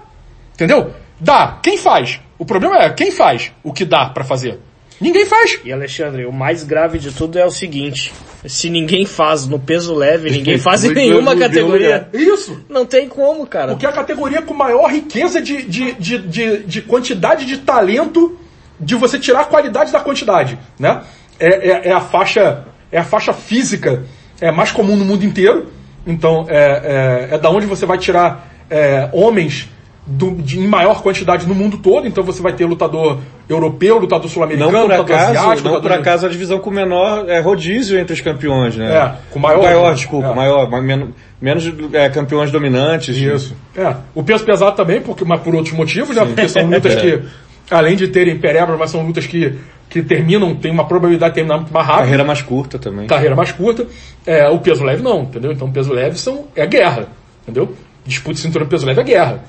entendeu? Dá, quem faz? O problema é, quem faz o que dá pra fazer? Ninguém faz. E Alexandre, o mais grave de tudo é o seguinte: se ninguém faz no peso leve, ninguém faz em nenhuma categoria. Isso. Não tem como, cara. Porque é a categoria com maior riqueza de, de, de, de, de quantidade de talento de você tirar a qualidade da quantidade, né? É, é, é a faixa é a faixa física é mais comum no mundo inteiro. Então é, é, é da onde você vai tirar é, homens do- de- em maior quantidade no mundo todo. Então você vai ter lutador europeu, lutador Não sul-americano, por lutador acaso, asiático, não por acaso a divisão com menor é rodízio entre os campeões, né? É, com maior- maior desculpa, é. maior, mas menos, menos é, campeões dominantes. Isso. É. O peso pesado também, porque, mas por outros motivos, né? Porque são lutas que, além de terem perebra, mas são lutas que, que terminam, tem uma probabilidade de terminar muito mais rápido. Carreira mais curta também. Carreira mais curta. É, o peso leve não, entendeu? Então o peso leve são, é guerra, entendeu? Disputa de cinturão peso leve é guerra.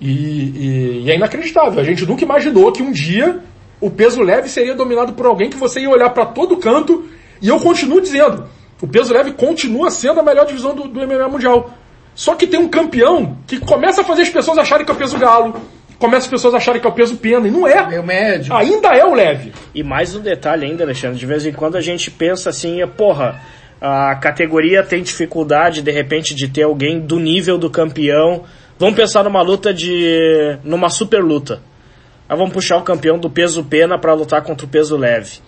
E, e- e é inacreditável. A gente nunca imaginou que um dia o peso leve seria dominado por alguém que você ia olhar para todo canto. E eu continuo dizendo, o peso leve continua sendo a melhor divisão do, do MMA mundial. Só que tem um campeão que começa a fazer as pessoas acharem que é o peso galo, começa as pessoas acharem que é o peso pena, e não é. Meio médio. Ainda é o leve. E mais um detalhe ainda, Alexandre, de vez em quando a gente pensa assim, porra, a categoria tem dificuldade de repente de ter alguém do nível do campeão. Vamos pensar numa luta de. numa super luta. Aí vamos puxar o campeão do peso pena para lutar contra o peso leve.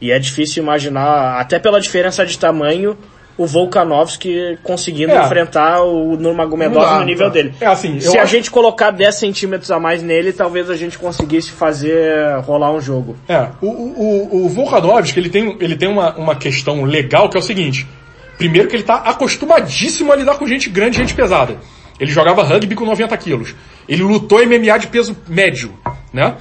E é difícil imaginar, até pela diferença de tamanho, o Volkanovski conseguindo É. enfrentar o Nurmagomedov no nível dá. dele. É assim, eu Se a acho- gente colocar 10 centímetros a mais nele, talvez a gente conseguisse fazer rolar um jogo. É, o, o, o- Volkanovski, ele tem, ele tem uma, uma questão legal que é o seguinte. Primeiro que ele tá acostumadíssimo a lidar com gente grande gente pesada. Ele jogava rugby com 90 quilos. Ele lutou MMA de peso médio, né?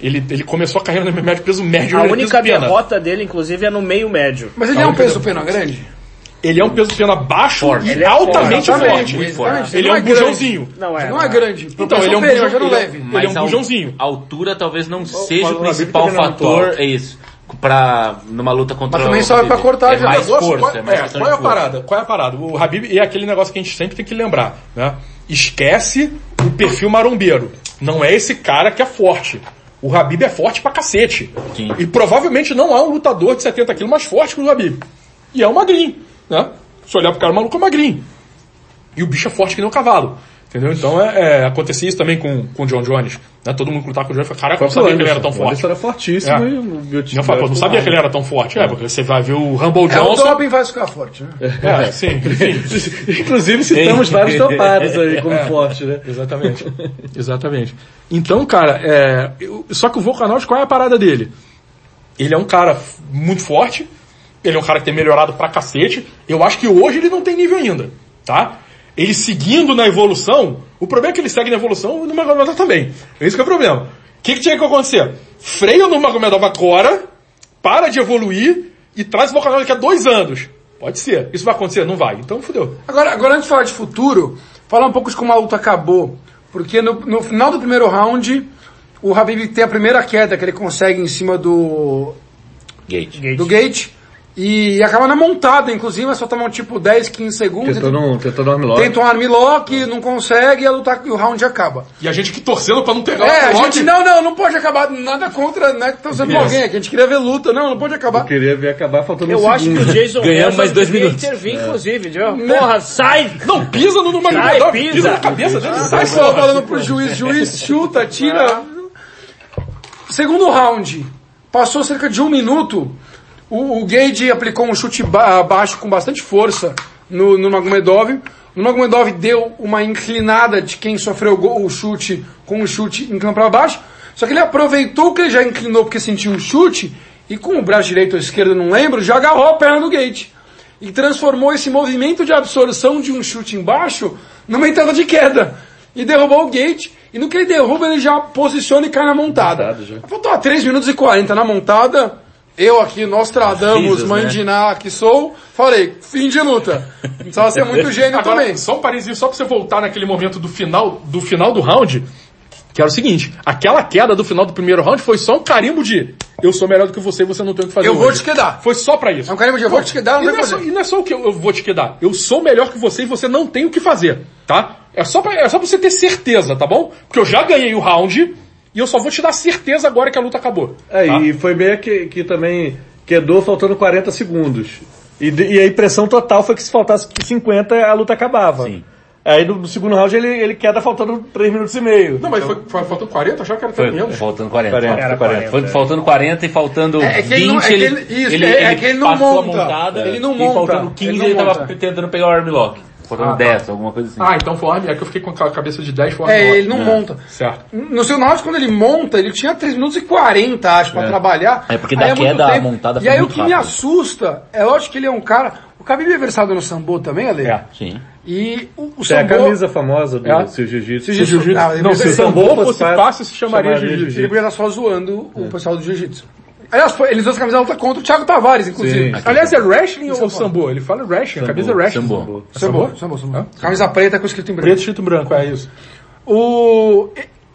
Ele, ele começou a carreira no MMA de peso médio. A ele única peso pena. derrota dele, inclusive, é no meio médio. Mas ele Não, é um ele peso pena grande? Ele é um peso pena baixo e Ele é altamente forte, forte. exatamente, exatamente. Ele é um é bujãozinho. Não é. não é grande. Então, ele é um Proporção bujão, já não ele é- leve. ele é um a bujãozinho. A altura talvez não seja o o principal é fator, é isso. Pra, numa luta contra Mas também o serve pra Habib. cortar é já. mais negócio- força, qual, é mais é, qual é a força. parada? Qual é a parada? O Habib é aquele negócio que a gente sempre tem que lembrar, né? Esquece o perfil marombeiro. Não é esse cara que é forte. O Habib é forte pra cacete. Sim. E provavelmente não há um lutador de 70 quilos mais forte que o Habib. E é um magrinho, né? Se olhar pro cara, o maluco é magrinho. E o bicho é forte que nem um cavalo. Entendeu? Então é, é, acontecia isso também com, com o John Jones. Né? Todo mundo que lutava com o John Jones, caraca, eu não sabia que ele era tão O forte. Anderson era fortíssimo É. e o Biotipo Não, fala, pô, não sabia que ele era tão forte. É, porque você vai ver o Rumble É, o Johnson. doping vai ficar forte, né? É, sim, enfim. Inclusive citamos vários topados aí como forte, né? Exatamente. Exatamente. Então, cara, é, eu- só que o Volkanovski, qual é a parada dele? Ele é um cara muito forte, ele é um cara que tem melhorado pra cacete. Eu acho que hoje ele não tem nível ainda, tá? Ele seguindo na evolução, o problema é que ele segue na evolução no Magomedov também. Esse que é o problema. O que, que tinha que acontecer? Freia no Magomedov agora, para de evoluir e traz o Volkanovski daqui a dois anos. Pode ser. Isso vai acontecer? Não vai. Então fudeu. Agora, agora antes de falar de futuro, falar um pouco de como a luta acabou. Porque no, no final do primeiro round, o Habib tem a primeira queda que ele consegue em cima do Gate. Gate. do Gate. E acaba na montada, inclusive, mas só tomam tipo 10, 15 segundos. Tentou no, tentou no armlock. Tenta um armlock, não consegue, e a luta, e o round acaba. E a gente que torcendo pra não pegar É, a o gente, não, não, não pode acabar, nada contra, né, que tá sendo alguém aqui, a gente queria ver luta, não, não pode acabar. Eu queria ver acabar faltando Eu um acho que segundo. o Jason Ganhamos Nelson mais dois minutos. intervir, inclusive, viu? Porra, sai! Não, pisa no Numa Sai, pisa. pisa. na cabeça dele, sai Sai só falando pro juiz, juiz chuta, tira. Segundo round, passou cerca de um minuto, o, o Gage aplicou um chute ba baixo com bastante força no, no Magomedov. O Magomedov deu uma inclinada de quem sofreu o, gol- o chute com o chute inclinando para baixo. Só que ele aproveitou que ele já inclinou porque sentiu o chute e com o braço direito ou esquerdo, não lembro, já agarrou a perna do Gate. E transformou esse movimento de absorção de um chute embaixo numa entrada de queda. E derrubou o Gate. E no que ele derruba, ele já posiciona e cai na montada. Faltou 3 minutos e 40 na montada. Eu aqui, Nostradamus, Risos, né? Mandiná, que sou, falei, fim de luta. Não precisava ser muito gênio Agora, também. só um parezinho, só pra você voltar naquele momento do final do, final do round, que era o seguinte, aquela queda do final do primeiro round foi só um carimbo de eu sou melhor do que você e você não tem o que fazer Eu vou hoje. te quedar. Foi só pra isso. É um carimbo de eu vou te quedar, não E não, é só, e não é só o que eu, eu vou te quedar. Eu sou melhor que você e você não tem o que fazer, tá? É só pra, é só pra você ter certeza, tá bom? Porque eu já ganhei o round e eu só vou te dar certeza agora que a luta acabou. É, tá? e foi meio que, que também quedou faltando 40 segundos. E, e a impressão total foi que se faltasse 50 a luta acabava. Sim. Aí no, segundo round ele, ele queda faltando 3 minutos e meio. Não, mas foi, foi faltando 40, eu achava que era Foi, até menos. faltando 40. 40, Faltando 40, Foi é. faltando 40 e faltando É, é que 20, ele não- é que ele, ele- isso, ele, é- é ele que ele não monta. montada, Ele não e monta. faltando 15 Ele ele, não tava tentando pegar o armlock. Faltando Ah, tá. 10, alguma coisa assim. Ah, então foi arm, é que eu fiquei com a cabeça de 10 foi É, ele não monta. Certo. No seu round, quando ele monta, ele tinha 3 minutos e 40, acho, pra trabalhar. É, porque Aí da muito queda a tempo. montada E foi aí o que me rápido. assusta, é lógico que ele é um cara... O Khabib é versado no sambo também, Ale? É. Sim. E o, o Tem a sambo... camisa famosa do É. seu jiu-jitsu. Se jiu-jitsu- Não, não, se ele- o sambo sambo fosse fácil, se chamaria chamaria jiu-jitsu. Ele podia estar só zoando o pessoal do jiu-jitsu. Aliás, eles usam a camisa luta contra o Thiago Tavares, inclusive. Sim. Aliás, é wrestling Isso ou sambo? Ele fala wrestling, a camisa é wrestling. Sambo. Sambo, sambo, sambo. Camisa preta com escrito em branco. Preto, escrito em branco, é isso. O...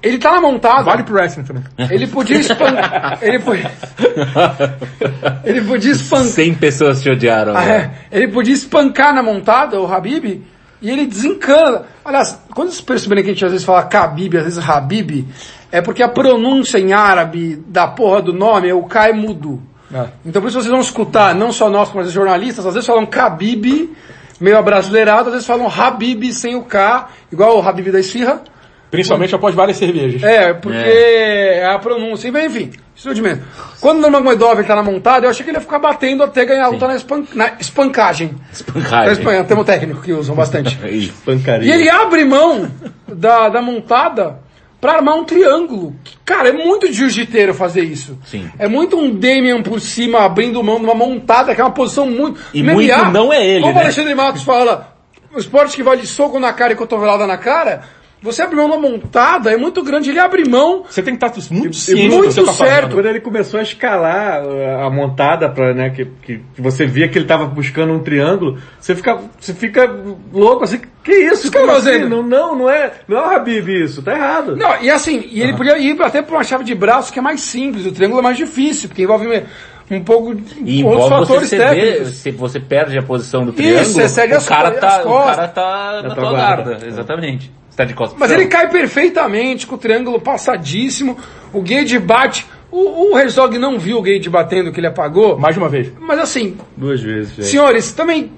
Ele tá na montada. Vale pro wrestling também. Ele podia espancar... ele, podia... ele podia espancar... 100 pessoas te odiaram. Ah, né? é. Ele podia espancar na montada, o Habib, e ele desencana. Aliás, quando vocês perceberem que a gente às vezes fala Khabib, às vezes Habib, é porque a pronúncia em árabe da porra do nome é o K é mudo. É. Então por isso vocês vão escutar, não só nós, como os jornalistas, às vezes falam Khabib, meio abrasileirado, às vezes falam Habib sem o K, igual o Habib da Esfirra. Principalmente após várias cervejas. É, porque é. a pronúncia. Enfim, isso é de menos. Quando o Nurmagomedov tá na montada, eu achei que ele ia ficar batendo até ganhar a luta na, espan- na espancagem. Na Espancagem. Espanha, termo técnico que usam bastante. Isso. Pancaria. E ele abre mão da, da montada pra armar um triângulo. Cara, é muito jiu-jiteiro fazer isso. Sim. É muito um Damian por cima abrindo mão de uma montada, que é uma posição muito... E MMA, muito não é ele, Como né? o Alexandre Matos fala, o esporte que vale soco na cara e cotovelada na cara, você abre mão de uma montada, é muito grande, ele abre mão Você tem que estar muito E ciente do muito que você tá certo. Quando ele começou a escalar uh, a montada para né, que, que, você via que ele estava buscando um triângulo, você fica, você fica louco assim, que isso? que assim? Não, não, não é, não é o Habib isso, tá errado. Não, e assim, e ele podia ir até pra uma chave de braço que é mais simples, o triângulo é mais difícil, porque envolve um pouco E outros você fatores ceder, técnicos. se você perde a posição do triângulo, você cede o, as cara tá, as o costas. cara tá na tua tua guarda. guarda. Exatamente. Você tá de costas Mas ele cai perfeitamente, com o triângulo passadíssimo, o Gage bate, o, o Herzog não viu o Gage batendo que ele apagou, Mais de uma vez. mas assim, Duas vezes, gente. senhores, também...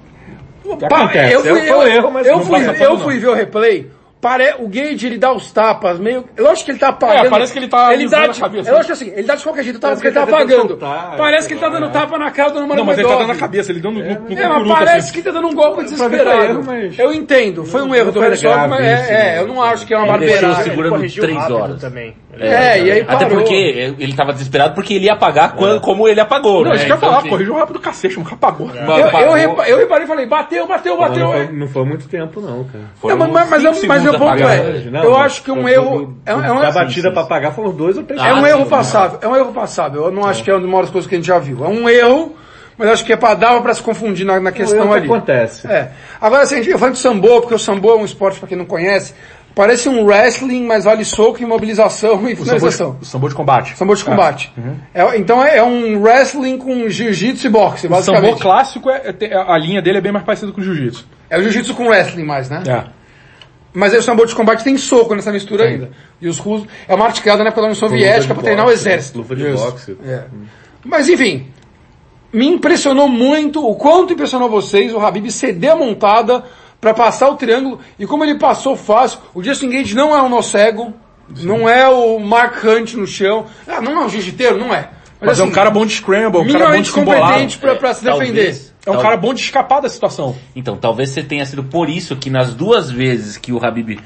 Pá, acontece, eu fui, é- foi um eu, erro, mas eu não fui, eu fui ver o replay, pare, o Gage ele dá os tapas, meio, lógico que ele tá apagando. É, parece que ele tá ele dá a de, cabeça. É lógico que assim, ele dá de qualquer jeito, tapa Parece porque ele tá ele tá apagando. soltar, parece que ele tá dando tapa na cara do Não, mas ele tá dando na cabeça, ele deu no, no, no É, mas parece assim. que tá dando um golpe desesperado. erro, mas- Eu entendo, foi um erro do grave mas é, é, né? eu não acho que é uma Ele deixou barbeirada. o segurando três horas. também. É, e aí Até parou. porque ele tava desesperado porque ele ia apagar quando, como ele apagou, Não, né? isso que eu ia Então, falar, assim, corrigiu rápido do cacete, nunca apagou. Eu, eu, apagou. repa- eu reparei e falei, bateu, bateu, Não, bateu. não, é. foi, não foi muito tempo não, cara. Não, mas, mas, mas, mas meu segundos ponto é, Não, eu acho que um erro, é, um- é um, da é batida sim. pra pagar foram dois ou três. Ah, um erro sim. passável, é um erro passável. Eu não acho que é uma das coisas que a gente já viu. É um erro, mas acho que é pra dar pra se confundir na, na questão que ali. acontece. É. Agora, assim, eu falei do sambo, porque o sambo é um esporte, pra quem não conhece, Parece um wrestling, mas vale soco, imobilização e O sambo, finalização. de, o sambo de combate. Sambo de combate. É, então é, é um wrestling com jiu-jitsu e boxe, O sambo basicamente. clássico, é, é- a linha dele é bem mais parecida com o jiu-jitsu. É o jiu-jitsu com wrestling mais, né? É. Mas aí o sambo de combate tem soco nessa mistura ainda. E os russos... É uma arte criada né, pela União Soviética para treinar o exército. Luva de Isso. boxe. É. Mas enfim, me impressionou muito o quanto impressionou vocês o Habib ceder a montada para passar o triângulo e como ele passou fácil. O Justin Gage não é um nó cego, não é o Mark Hunt no chão. Ah, não é um jiu-jiteiro, não é. Mas é um assim, cara bom de scramble, um cara bom de competente para pra se Talvez. defender. É um Tal- cara bom de escapar da situação. Então, talvez você tenha sido por isso que nas duas vezes que o Habib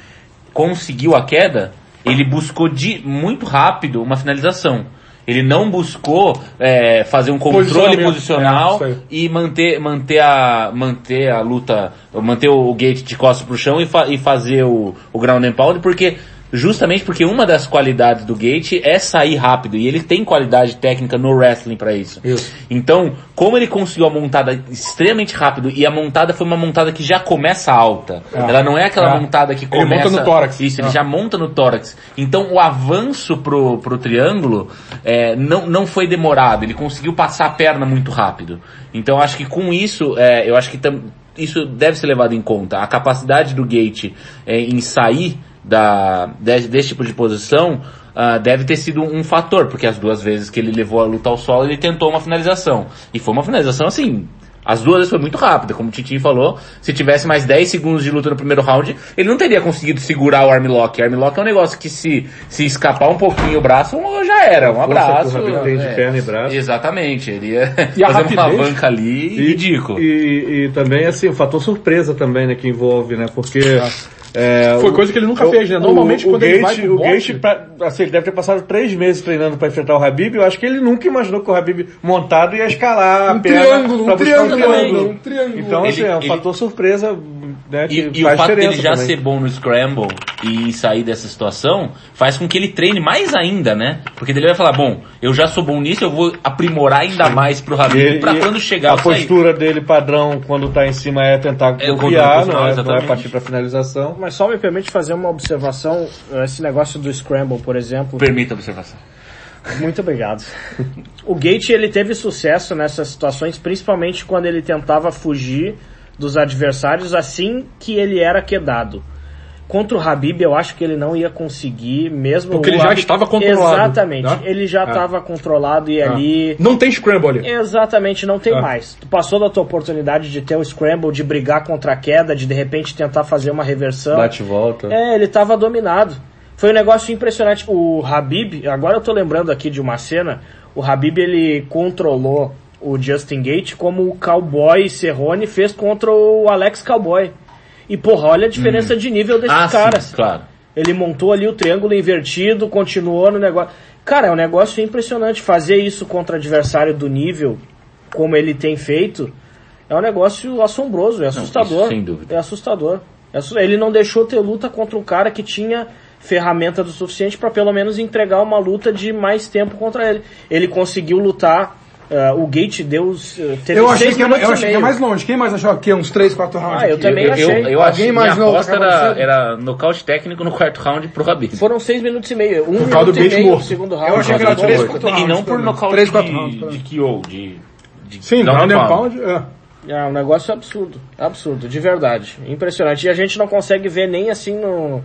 conseguiu a queda, ele buscou de muito rápido uma finalização. Ele não buscou é, fazer um controle posicional É, e manter, manter, a, manter a luta, manter o gate de costas pro chão e, fa- e fazer o, o ground and pound, porque justamente porque uma das qualidades do gate é sair rápido e ele tem qualidade técnica no wrestling para isso. Isso. Então, como ele conseguiu a montada extremamente rápido e a montada foi uma montada que já começa alta. Ela não é aquela É. montada que Ele começa... monta no tórax. Isso, ele Ah. já monta no tórax. Então o avanço pro, pro triângulo é, não, não foi demorado. Ele conseguiu passar a perna muito rápido. Então acho que com isso, é, eu acho que tam, isso deve ser levado em conta. A capacidade do Gate é, em sair da, de- desse tipo de posição ah, deve ter sido um fator, porque as duas vezes que ele levou a luta ao solo, ele tentou uma finalização. E foi uma finalização assim, as duas vezes foi muito rápida, como o Titi falou. Se tivesse mais 10 segundos de luta no primeiro round, ele não teria conseguido segurar o armlock. Armlock é um negócio que se, se escapar um pouquinho o braço, já era. Um força abraço. Tem de perna e braço. Exatamente. Ele ia E a fazer uma rapidez? alavanca ali ridículo. E, e também, assim, o fator surpresa também, né, que envolve, né, porque... é, Foi o- coisa que ele nunca o- fez, né? Normalmente o, quando ele vai Gate, pro o boxe- Gate, pra- assim, ele deve ter passado três meses treinando para enfrentar o Habib, eu acho que ele nunca imaginou que o Habib montado ia escalar a Um perna triângulo, um triângulo, triângulo. um triângulo. Então, assim, Ele- é um ele- fator surpresa, né, E, e o fato dele já também. ser bom no scramble e sair dessa situação faz com que ele treine mais ainda, né? Porque ele vai falar, bom, eu já sou bom nisso, eu vou aprimorar ainda mais pro ele- pra e quando chegar a postura dele padrão quando tá em cima é tentar É controle não é, não é partir pra finalização. Mas só me permite fazer uma observação, esse negócio do Scramble, por exemplo. Permita a observação. Muito obrigado. O Gate ele teve sucesso nessas situações, principalmente quando ele tentava fugir dos adversários assim que ele era quedado. Contra o Habib, eu acho que ele não ia conseguir, mesmo Porque o ele já estava controlado, Exatamente, né? ele já É. estava controlado e ali Não tem scramble ali. Exatamente, não tem É. mais. Tu passou da tua oportunidade de ter o scramble, de brigar contra a queda, de de repente tentar fazer uma reversão. Bate volta. É, ele tava dominado. Foi um negócio impressionante. O Habib, agora eu tô lembrando aqui de uma cena, o Habib ele controlou o Justin Gate como o Cowboy Cerrone fez contra o Alex Cowboy. E porra, olha a diferença de nível desses Ah, caras. sim, claro. Ele montou ali o triângulo invertido, continuou no negócio. Cara, é um negócio impressionante. Fazer isso contra adversário do nível, como ele tem feito, é um negócio assombroso, é assustador. isso sem dúvida. É assustador. É Ele não deixou ter luta contra um cara que tinha ferramenta do suficiente para pelo menos entregar uma luta de mais tempo contra ele. Ele conseguiu lutar. Ah, o Gate deu. eh, teve Eu achei, que, é, minutos eu achei que é mais longe. Quem mais achou que é uns 3, 4 rounds? Ah, eu aqui? também eu, achei. Eu, eu Alguém achei, minha imaginou o que aposta era, era nocaute técnico no quarto round pro Habib. Foram seis minutos e meio. Um Por causa do e Gate morto. segundo round. Eu achei que era Quase três, morto. quatro E rounds, não por nocaute Três, quatro rounds, de, pelo de menos. KO, de, de Sim, ground and pound, é. É um negócio absurdo, absurdo, de verdade, impressionante. E a gente não consegue ver nem assim no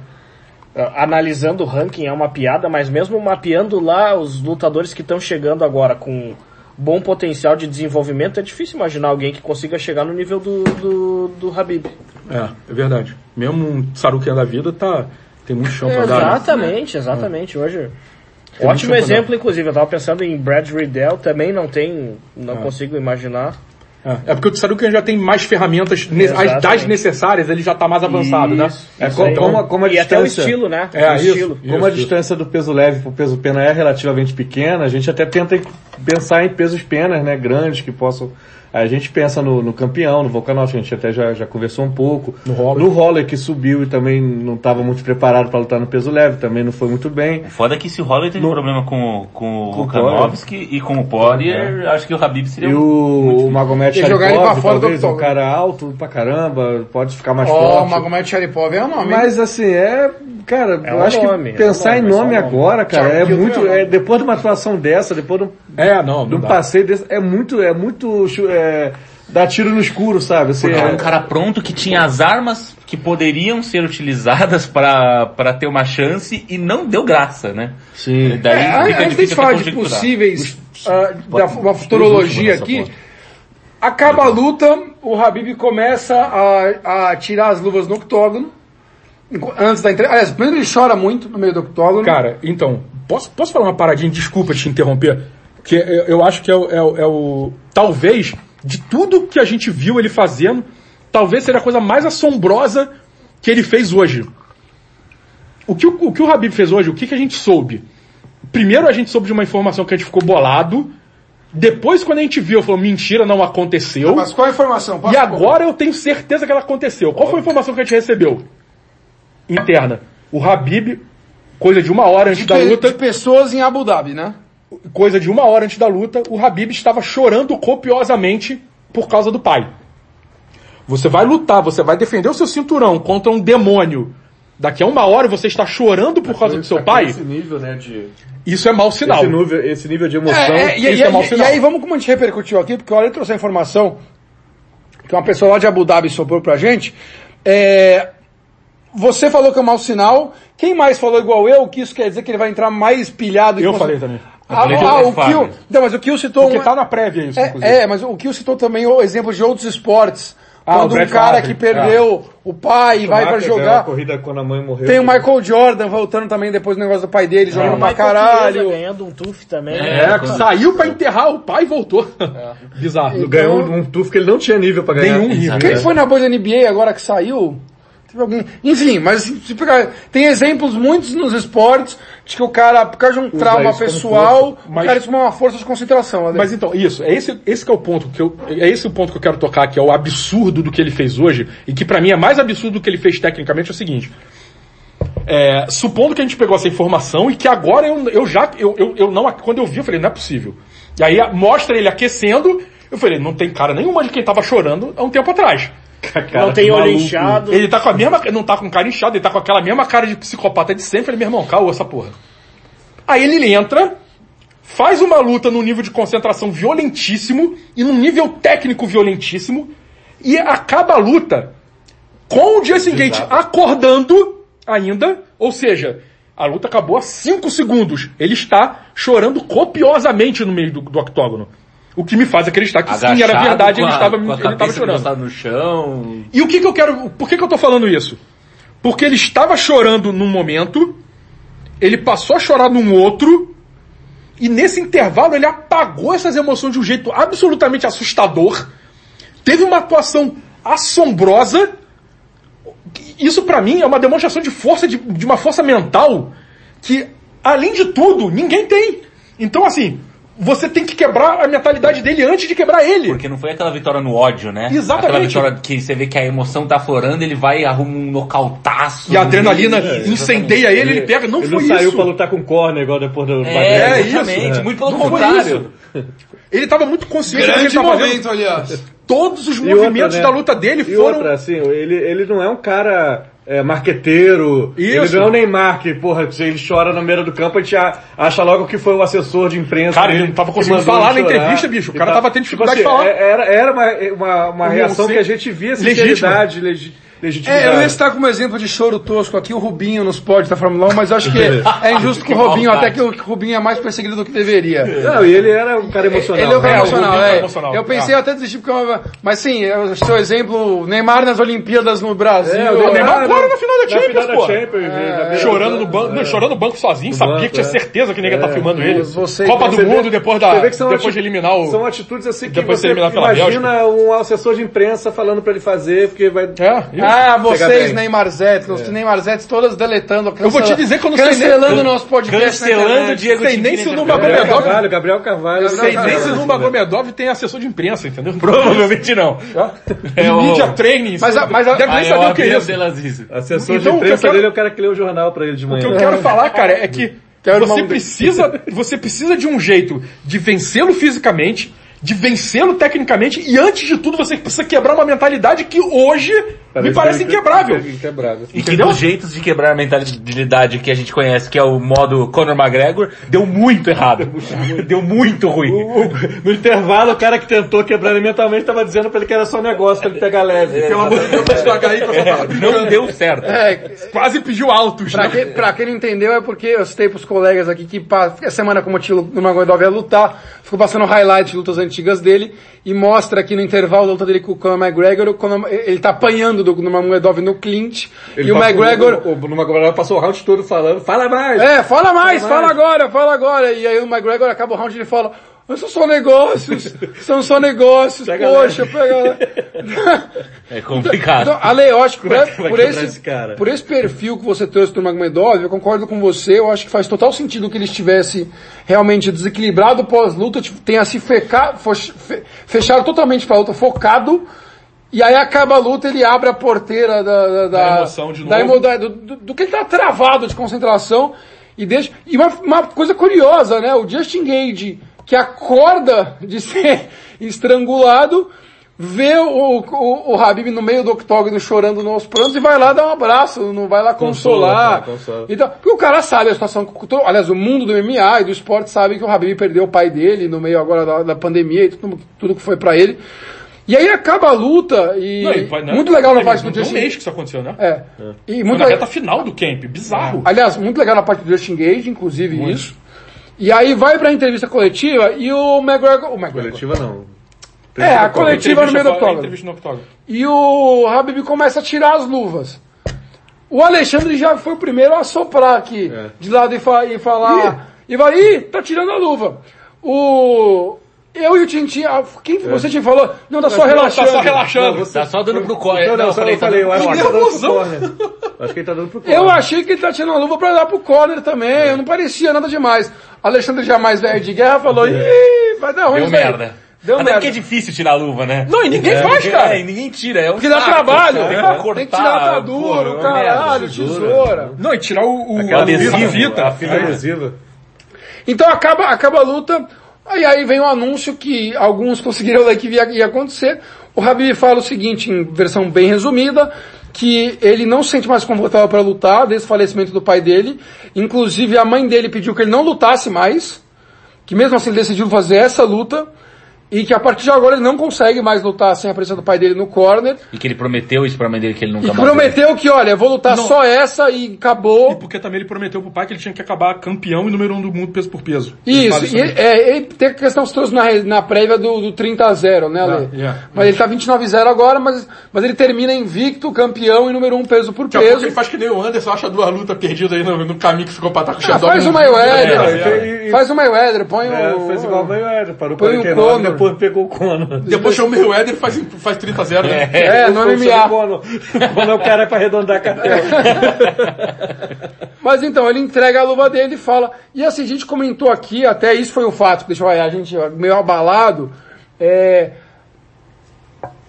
ah, analisando o ranking é uma piada, mas mesmo mapeando lá os lutadores que estão chegando agora com bom potencial de desenvolvimento, é difícil imaginar alguém que consiga chegar no nível do, do, do Habib. É, é verdade. Mesmo um Sarukian da vida tá, tem muito chão pra dar. né? Exatamente, exatamente. Hoje Tem ótimo exemplo, inclusive. Eu tava pensando em Brad Riddell, também não tem, não Ah. consigo imaginar. É, é porque o Sarukian já tem mais ferramentas, ne- as das necessárias, ele já tá mais avançado, né? Isso, É isso como, aí. como, a- como a e até o distância... estilo, né? É, o isso. estilo. Como a Isso, distância do peso leve pro peso pena é relativamente pequena, a gente até tenta pensar em pesos penas, né, grandes que possam a gente pensa no, no campeão, no Volkanovski, a gente até já, já conversou um pouco. No Holler. No Holler que subiu e também não estava muito preparado para lutar no peso leve, também não foi muito bem. O foda é que se o Holler teve No- problema com, o- com o Com o Volkanovski e com o Poirier, acho que o Habib seria E um- o, o Magomed Sharipov, talvez, um cara alto pra caramba, pode ficar mais Ó, forte. Magomed Sharipov é o nome. Mas assim, é. Cara, É eu um acho nome, que é pensar nome, em é nome nome. agora, cara, é muito. é. É, depois de uma atuação dessa, depois de um, É, não, de não um dá. passeio desse, é muito. É muito. É, dar tiro no escuro, sabe? Assim, Porque é, era um cara pronto que tinha as armas que poderiam ser utilizadas pra pra ter uma chance e não deu graça, né? Sim. Daí É, fica antes de difícil falar até de possíveis, da uma futurologia aqui, acaba a luta, o Habib começa a, a tirar as luvas no octógono, antes da entrega, aliás, primeiro ele chora muito no meio do octógono, Cara, então, posso, posso falar uma paradinha? Desculpa te interromper. Que eu, eu acho que é o, é o- é o- Talvez, de tudo que a gente viu ele fazendo, talvez seja a coisa mais assombrosa que ele fez hoje. O que o, o, que o Habib fez hoje, o que, que a gente soube? Primeiro a gente soube de uma informação que a gente ficou bolado. Depois, quando a gente viu, falou, mentira, não aconteceu. mas qual a informação? Posso- E agora eu tenho certeza que ela aconteceu. Qual foi a informação que a gente recebeu? Interna. O Habib, coisa de uma hora antes de, da luta, de pessoas em Abu Dhabi, né? Coisa de uma hora antes da luta, o Habib estava chorando copiosamente por causa do pai. Você vai lutar, você vai defender o seu cinturão contra um demônio. Daqui a uma hora você está chorando por causa do seu pai. Esse nível, né, de. Isso é mau sinal. Esse nível, esse nível de emoção. É, é, e, isso e- é mau sinal. e aí vamos como a gente repercutiu aqui, porque olha, ele trouxe a informação que uma pessoa lá de Abu Dhabi soprou pra gente. É, você falou que é um mau sinal. Quem mais falou igual eu, que isso quer dizer que ele vai entrar mais pilhado? Eu que falei também. Ah, ah, o. Kill, não, mas o Kill citou Porque um- tá na prévia isso, inclusive. é, é, mas o Kill citou também o exemplo de outros esportes. Ah, o quando um cara Favre. que perdeu o pai e vai ganhou jogar. corrida quando a mãe morreu. Tem o Michael Jordan voltando também depois do negócio do pai dele, jogando O pra Michael caralho. Chiesa ganhando um tuf também. É, né? saiu pra enterrar o pai e voltou. Bizarro. Ganhou um, um tufo que ele não tinha nível pra ganhar. Nenhum nível. Quem foi na bolha da NBA agora que saiu? Teve alguém. Enfim, mas se se pegar, tem exemplos muitos nos esportes de que o cara, por causa de um trauma isso como pessoal, força, o mas- cara isso é uma força de concentração. Mas então, isso, é esse, esse é o ponto que eu, é esse o ponto que eu quero tocar, que é o absurdo do que ele fez hoje, e que pra mim é mais absurdo do que ele fez tecnicamente é o seguinte. É, supondo que a gente pegou essa informação e que agora eu, eu já, eu, eu, eu não, quando eu vi, eu falei, não é possível. E aí mostra ele aquecendo, eu falei, não tem cara nenhuma de quem tava chorando há um tempo atrás. Não tem olho inchado. Ele tá com a mesma, não tá com cara inchada, ele tá com aquela mesma cara de psicopata de sempre. Falei, meu irmão, caô essa porra. Aí ele entra, faz uma luta num nível de concentração violentíssimo e num nível técnico violentíssimo e acaba a luta com o Justin Gate acordando ainda, ou seja, a luta acabou há 5 segundos. Ele está chorando copiosamente no meio do, do octógono. O que me faz acreditar que sim, era Agachado, verdade, ele a- estava, ele estava chorando. no chão. E o que, que eu quero. Por que, que eu tô falando isso? Porque ele estava chorando num momento, ele passou a chorar num outro, e nesse intervalo ele apagou essas emoções de um jeito absolutamente assustador. Teve uma atuação assombrosa. Isso pra mim é uma demonstração de força, de, de uma força mental que, além de tudo, ninguém tem. Então, assim, você tem que quebrar a mentalidade dele antes de quebrar ele. Porque não foi aquela vitória no ódio, né? Exatamente. Aquela vitória que você vê que a emoção tá aflorando, ele vai e arruma um nocautaço. E a adrenalina Isso, incendeia ele, ele pega. Não ele foi não saiu isso. pra lutar com corner igual depois do É, É exatamente. isso. Muito pelo Não contrário. Ele estava muito consciente do que ele Grande estava fazendo. momento, aliás. Todos os E movimentos outra, né? da luta dele E foram. outra, assim, ele, ele não é um cara é, marqueteiro. Isso. Ele não é o Neymar, que, porra, se ele chora na beira do campo, a gente acha logo que foi o assessor de imprensa. Cara, ele não tava conseguindo falar na entrevista, bicho. O cara tá- tava tendo tipo dificuldade de assim, falar. é- Era, era uma, uma, uma reação sei. que a gente via Legítima. sinceridade, legi, legitimidade. É, eu ia citar como exemplo de choro tosco aqui o Rubinho nos pódios da Fórmula 1, mas acho que é injusto com o Robinho, até que o Rubinho é mais perseguido do que deveria. Não, e ele era um cara emocional. Ele é o cara né? emocional, Rubinho é é. emocional. Eu pensei Ah. até desistir porque... eu- Mas sim, o seu exemplo, Neymar nas Olimpíadas no Brasil. É, O Neymar agora na final da Champions, final da pô. Champions, na beira Chorando do no banco, não, é. chorando no banco sozinho, sabia banco, que tinha é. certeza que ninguém ia tá filmando ele. você- Copa do Você vê- Mundo depois da depois ati- de eliminar o São atitudes assim que você imagina um assessor de imprensa falando pra ele fazer, porque vai... É. Ah, vocês. Neymar Zetes, os Neymar Zetes todas deletando, Eu vou te dizer que eu não sei nem- cancelando o nosso podcast. Cancelando o. Diego Sei nem se o Gomedov- Carvalho, Gabriel Carvalho. Sei nem se o Nurmagomedov tem assessor de imprensa, entendeu? Provavelmente não. É o- Media training. Mas a- mas a- deve nem Ah, saber é o que é isso. Assessor Então, de o que eu imprensa quero- dele é o cara que lê o jornal pra ele de O manhã. que eu quero falar, cara, é que você precisa, você precisa de um jeito de vencê-lo fisicamente, de vencê-lo tecnicamente, e antes de tudo você precisa quebrar uma mentalidade que hoje me parece inquebrável. Inquebrável. E que dos jeitos de quebrar a mentalidade que a gente conhece, que é o modo Conor McGregor, deu muito errado. deu muito ruim. No intervalo, o cara que tentou quebrar ele mentalmente tava dizendo pra ele que era só negócio pra ele pegar leve. Pelo amor de Deus, devagar aí Não deu certo. É, Quase pediu altos. Pra, que, pra quem não entendeu, é porque eu citei pros colegas aqui que a semana como o Tilo no Magomedov ia lutar, ficou passando highlights de lutas antigas dele e mostra aqui no intervalo da luta dele com o Conor McGregor, o Conor- ele tá apanhando do Magomedov no clinch e o McGregor... O, o, o passou o round todo falando, fala mais! É, fala mais, Fala fala mais. agora, fala agora. E aí o McGregor acaba o round e ele fala, mas são só negócios, são só negócios, Pega poxa, pega... É complicado. Então, Ale, eu acho que por, é que esse, esse cara? por esse perfil que você trouxe do Magomedov, eu concordo com você, eu acho que faz total sentido que ele estivesse realmente desequilibrado pós-luta, tipo, tenha se feca, fo- fe- fechado totalmente pra luta, focado, e aí acaba a luta, ele abre a porteira da, da, Da emoção de novo. da- do, do, do que ele tá travado de concentração, e deixa, e uma, uma coisa curiosa, né, o Justin Gage, que acorda de ser estrangulado, vê o, o, o Habib no meio do octógono chorando nos prantos e vai lá dar um abraço, não vai lá consolar. cara, consola. Então, porque o cara sabe a situação, aliás, o mundo do MMA e do esporte sabe que o Habib perdeu o pai dele no meio agora da, da pandemia e tudo, tudo que foi pra ele. E aí acaba a luta e Não, e vai- não, muito legal na parte do tem um Justin mês que isso aconteceu, né? É. E Foi muito na reta final do camp, bizarro. Aliás, muito legal na parte do Justin Gage, inclusive isso. E aí vai pra entrevista coletiva e o McGregor, o McGregor. Coletiva não. É, a coletiva no meio do octógono. E o Habib começa a tirar as luvas. O Alexandre já foi o primeiro a soprar aqui, É. de lado e, fa- e falar. E vai, ih, tá tirando a luva. O. Eu e o Tintin, ah, quem você te falou? Não, tá só relaxando. Tá só relaxando. Tá só dando pro corner. Então, não, Não, eu falei, eu falei, eu tá acho que dando ele tá dando pro corner. Acho que ele tá dando pro corner. Eu achei que ele tá tirando a luva pra dar pro corner também, eu não parecia nada demais. Alexandre já mais velho de guerra falou, ih, vai dar ruim Deu isso aí." merda. Deu Até merda. porque é difícil tirar a luva, né? Não, e ninguém É, faz, cara. É, e ninguém tira. É um Porque dá saco, trabalho, sabe? tem, que- tem que tirar a atadura, pô, o caralho, merda, tesoura. Não, e tirar o, o Aquela a a a Fita adesiva. Então acaba, acaba a luta, aí, aí vem o anúncio que alguns conseguiram ler que ia, ia acontecer. O Habib fala o seguinte, em versão bem resumida, que ele não se sente mais confortável para lutar desde o falecimento do pai dele. Inclusive a mãe dele pediu que ele não lutasse mais, que mesmo assim ele decidiu fazer essa luta. E que a partir de agora ele não consegue mais lutar sem a presença do pai dele no corner. E que ele prometeu isso pra mãe dele que ele nunca E mais... prometeu que, olha, eu vou lutar só essa e acabou. E porque também ele prometeu pro pai que ele tinha que acabar campeão e número um do mundo peso por peso. Isso, e ele, é, ele tem a questão que trouxe na, na prévia do, do 30 a 0, né, Ale? yeah. Mas ele tá 29 a 0 agora, mas, mas ele termina invicto, campeão e número 1 peso por Daqui peso. ele faz que nem o Anderson, acha duas lutas perdidas aí no, no caminho que ficou pra estar com o Ah, faz o Mayweather, É, e- faz o Mayweather, põe É, o... fez igual o Mayweather, parou Põe o 49, Conor. Depois pegou o Conor. Depois chama o Mayweather e faz, faz 30 a 0, né? É, Foi só o MMA. Conor. Conor é o cara pra arredondar a cartela. Mas então, ele entrega a luva dele e fala. E assim, a gente comentou aqui, até isso foi o fato que deixou a gente meio abalado. É,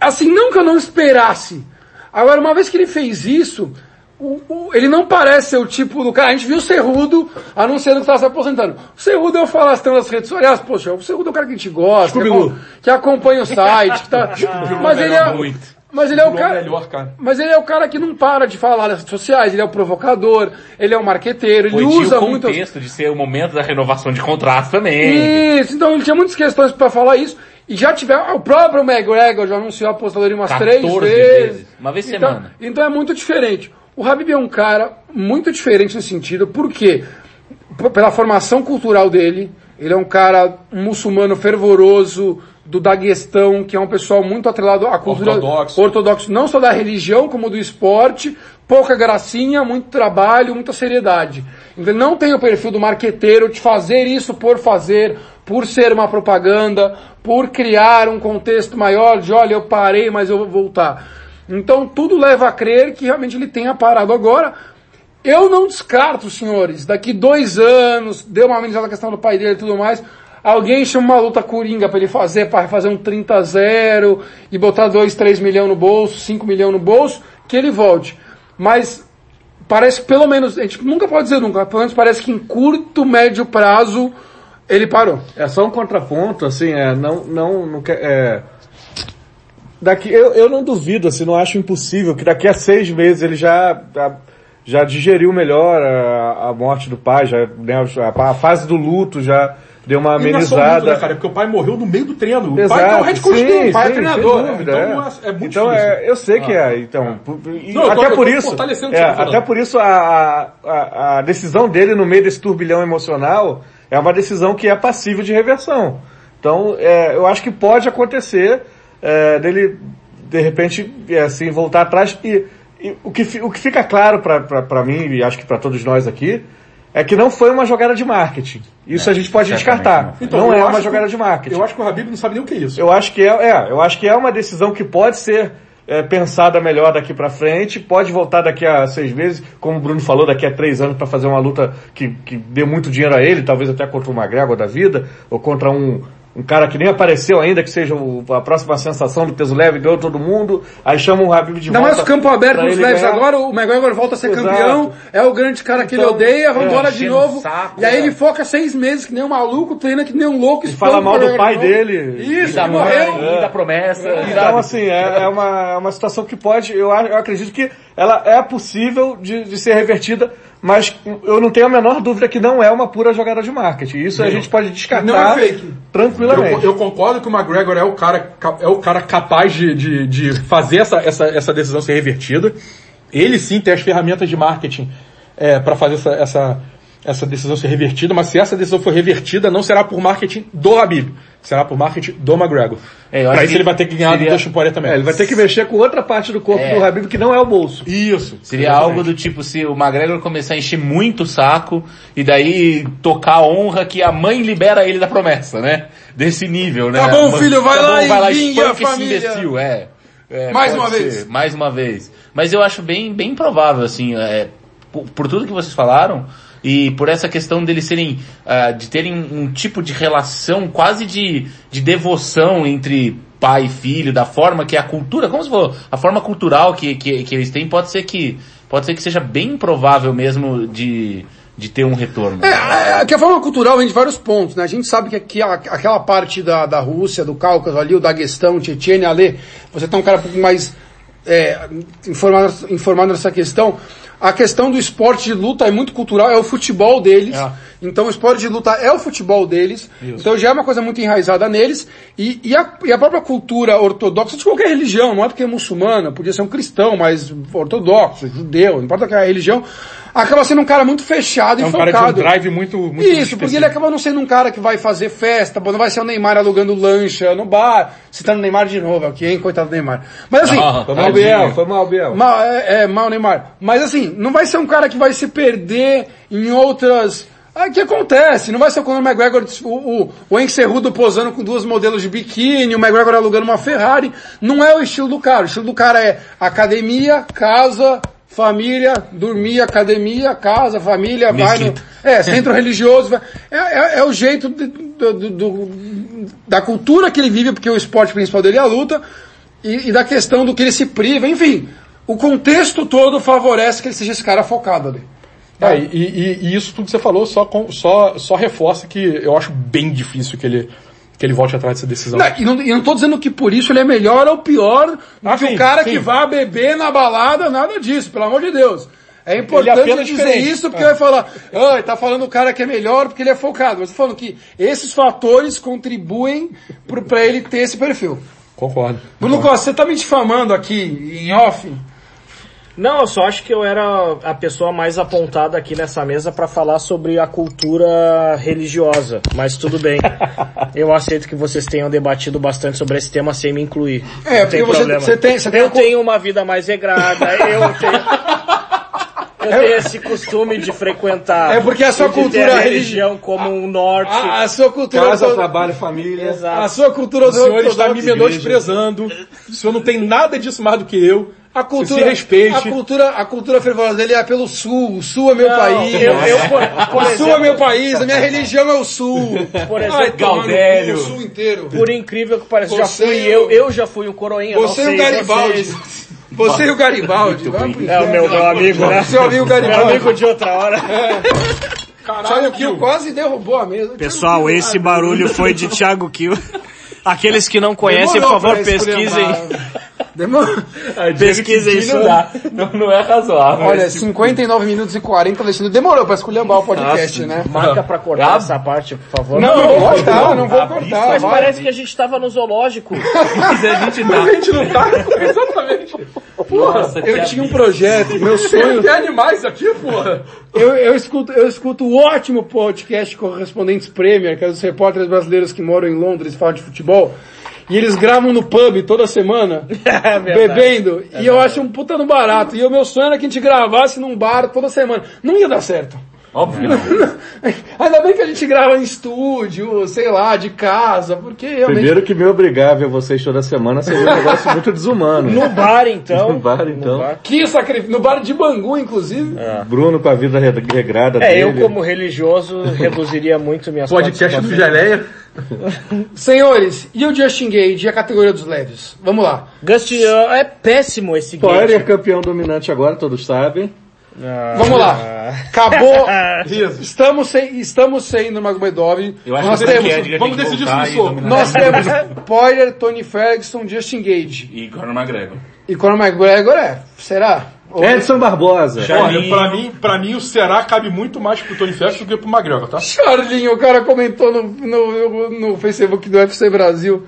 assim, não que eu não esperasse. Agora, uma vez que ele fez isso, o- o- ele não parece ser o tipo do cara. A gente viu o Cerrudo anunciando que estava se aposentando. O Cerrudo é o falastrão das redes sociais. Poxa, o Cerrudo é o cara que a gente gosta, que, que acompanha o site, que tá. mas ele é. Muito. Mas ele é o O cara. melhor, cara. Mas ele é o cara que não para de falar nas redes sociais, ele é o provocador, ele é o marqueteiro, ele usa o muito. contexto de ser o momento da renovação de contrato também. Isso, então ele tinha muitas questões para falar isso. E já tiver, o próprio McGregor já anunciou a apostadoria umas 14 três vezes. vezes. Uma vez então, semana. Então é muito diferente. O Habib é um cara muito diferente nesse sentido, porque p- pela formação cultural dele, ele é um cara muçulmano fervoroso do Daguestão, que é um pessoal muito atrelado à cultura Ortodoxo. ortodoxo, não só da religião, como do esporte, pouca gracinha, muito trabalho, muita seriedade. Então ele não tem o perfil do marqueteiro de fazer isso por fazer, por ser uma propaganda, por criar um contexto maior de olha, eu parei, mas eu vou voltar. Então tudo leva a crer que realmente ele tenha parado agora. Eu não descarto, senhores, daqui dois anos, deu uma amenizada na questão do pai dele e tudo mais, alguém chama uma luta coringa para ele fazer, para fazer um 30 a 0 e botar 2, 3 milhões no bolso, 5 milhões no bolso, que ele volte. Mas parece que pelo menos, a gente nunca pode dizer nunca, pelo menos parece que em curto, médio prazo, ele parou. É só um contraponto, assim, é, não, não, não quer, é, daqui, eu, eu não duvido, assim, não acho impossível que daqui a seis meses ele já, já, digeriu melhor a, a morte do pai, já, né, a, a fase do luto já deu uma é amenizada. muito, né, cara? Porque o pai morreu no meio do treino. O Exato, pai é o head coach sim, o pai é sim, treinador. sem dúvida, então é. é, é muito então, difícil. é, eu sei que é, então, Não, tô- até por isso, é, tá até por isso a, a, a decisão dele no meio desse turbilhão emocional é uma decisão que é passível de reversão. Então, é, eu acho que pode acontecer é, dele, de repente, é, assim, voltar atrás e, e o, que, o que fica claro para mim e acho que para todos nós aqui é que não foi uma jogada de marketing. Isso É, a gente pode descartar. não. Então, não eu é uma que- jogada de marketing. Eu acho que o Habib não sabe nem o que é isso. Eu acho que é, é, eu acho que é uma decisão que pode ser é, pensada melhor daqui pra frente, pode voltar daqui a seis meses, como o Bruno falou, daqui a três anos para fazer uma luta que, que dê muito dinheiro a ele, talvez até contra o McGregor da vida, ou contra um, um cara que nem apareceu ainda, que seja o- a próxima sensação do peso leve, ganhou todo mundo, aí chama o Habib de Ainda volta. mais o campo aberto ele leves ganhar. agora, o McGregor volta a ser Exato. campeão, é o grande cara que ele Então, odeia, vamos é, embora de novo. saco, e aí é. ele foca seis meses que nem um maluco, treina que nem um louco, E fala mal do pai dele. Isso, E da que mãe, morreu. e da promessa. Então, assim, é, é uma, é uma situação que pode, eu, eu acredito que ela é possível de, de ser revertida, mas eu não tenho a menor dúvida que não é uma pura jogada de marketing. Isso a gente pode descartar Não é fake. tranquilamente. Eu, eu concordo que o McGregor é o cara, é o cara capaz de, de, de fazer essa, essa, essa decisão ser revertida. Ele sim tem as ferramentas de marketing é, para fazer essa, essa, essa decisão ser revertida, mas se essa decisão for revertida, não será por marketing do Habib, será por marketing do McGregor. É, eu acho pra isso ele vai ter que ganhar seria- do Poirier também. É, ele vai ter que mexer com outra parte do corpo É. do Habib que não é o bolso. Isso. Seria algo do tipo se o McGregor começar a encher muito o saco e daí tocar a honra que a mãe libera ele da promessa, né? Desse nível, né? Tá bom, Mãe, filho, vai lá e vingue a espanca esse família. imbecil, é. É, Mais uma ser, vez. Mais uma vez. Mas eu acho bem, bem provável, assim, é, por, por tudo que vocês falaram, e por essa questão deles serem, ah, de terem um tipo de relação quase de, de devoção entre pai e filho, da forma que a cultura, como se falou, a forma cultural que, que, que eles têm, pode ser que, pode ser que seja bem provável mesmo de, de ter um retorno. É, é, que a forma cultural vem de vários pontos, né? A gente sabe que, aqui, a- aquela parte da, da Rússia, do Cáucaso ali, o Daguestão, Tchetchênia ali, você tá um cara um pouco mais é, informado, informado nessa questão. A questão do esporte de luta é muito cultural, é o futebol deles. É. Então o esporte de luta é o futebol deles. Então já é uma coisa muito enraizada neles. E, e, a, e a própria cultura ortodoxa de qualquer religião, não é porque é muçulmana, podia ser um cristão, mas ortodoxo, judeu, não importa que é a religião, acaba sendo um cara muito fechado É e um focado. cara de um drive muito, muito Isso, porque ele acaba não sendo um cara que vai fazer festa, não vai ser o Neymar alugando lancha no bar, citando o Neymar de novo aqui, hein, coitado do Neymar. Mas assim, Ah, Foi mal, Biel, foi mal, Biel. mal, é, é, mal Neymar. Mas assim, não vai ser um cara que vai se perder em outras... Ah, que acontece? Não vai ser o Conor McGregor, o, o, o Encerrudo posando com duas modelos de biquíni, o McGregor alugando uma Ferrari. Não é o estilo do cara. O estilo do cara é academia, casa, família, dormir, academia, casa, família, vai no, é, centro religioso. vai- É, é, é o jeito de- do- do- da cultura que ele vive, porque o esporte principal dele é a luta, e, e da questão do que ele se priva, enfim. O contexto todo favorece que ele seja esse cara focado ali. É, e, e- e isso tudo que você falou só, com- só, só reforça que eu acho bem difícil que ele, que ele volte atrás dessa decisão. Não, e, não, e não tô dizendo que por isso ele é melhor ou pior do Ah, que sim, o cara sim. que vá beber na balada, nada disso, pelo amor de Deus. É importante apenas dizer diferente. isso porque É. vai falar, ah, tá falando o cara que é melhor porque ele é focado. Mas tô falando que esses fatores contribuem pra ele ter esse perfil. Concordo. Bruno Costa, você tá me difamando aqui em off? Não, eu só acho que eu era a pessoa mais apontada aqui nessa mesa para falar sobre a cultura religiosa, mas tudo bem. Eu aceito que vocês tenham debatido bastante sobre esse tema sem me incluir. É, Não tem porque você, problema. você tem, você tem Eu tenho uma vida mais regrada, eu tenho... não tem esse costume de frequentar. É porque a sua cultura a religi- religião como um norte. A, a sua cultura Casa, ortodoxa- trabalho, família. Exato. a sua cultura O senhor está me menosprezando. O senhor não tem nada disso mais do que eu. A cultura, se respeite. a cultura, a cultura fervorosa dele é pelo sul. O sul é meu país. eu, eu, por, por o sul é exemplo, meu país. A minha religião é o sul. por exemplo. O sul inteiro. por incrível que pareça, já fui e eu, eu já fui um coroinha. não Você sei o Garibaldi. vocês. Você e o Garibaldi. É o meu, meu amigo, né? Seu amigo Meu Garibaldi. amigo de outra hora. Thiago Kiel quase derrubou a mesa. Pessoal, esse barulho foi de Thiago Kiel. Aqueles que não conhecem, por Demorou favor, pra pesquisem. Demorou. Pesquisem Não isso. dá. Não, não é razoável. Olha, 59 minutos e 40, Alexandre. Demorou pra esculhambar o podcast, né? Marca pra cortar essa parte, por favor. Não, não vou cortar, não vou cortar. Mas vai. parece que a gente tava no zoológico. Mas a gente. A gente não tá. Exatamente. Nossa, Eu tinha um projeto, meu sonho. Tem animais aqui, porra. Eu, eu, escuto, eu escuto o ótimo podcast Correspondentes Premier, que é dos repórteres brasileiros que moram em Londres e falam de futebol. E eles gravam no pub toda semana, É bebendo. e eu acho um puta no barato. E o meu sonho era que a gente gravasse num bar toda semana. Não ia dar certo. Óbvio. Ainda bem que a gente grava em estúdio, sei lá, de casa, porque realmente. Primeiro que me obrigar a ver vocês toda semana seria um negócio muito desumano. No bar, então. No bar, então. bar. Que sacrifício. No bar de Bangu, inclusive. Bruno com a vida re- regrada É, eu dele. como religioso reduziria muito minhas Podcast do. Geleia. Senhores, e o Justin Gage e a categoria dos leves? Vamos lá. Gust, uh, é péssimo esse Poirier game. campeão dominante agora, todos sabem. Vamos lá. Acabou. Estamos sem, estamos sem no Magomedov. Eu acho Nós que o temos, Edgar vamos tem decidir isso no nós temos Poirier, Tony Ferguson, Justin Gage. E Conor McGregor. E Conor McGregor é? Será? Edson Barbosa. Olha, pra mim, pra mim o Será cabe muito mais pro Tony Ferguson do que pro McGregor, tá? Charlinho, o cara comentou no, no, no Facebook do UFC Brasil.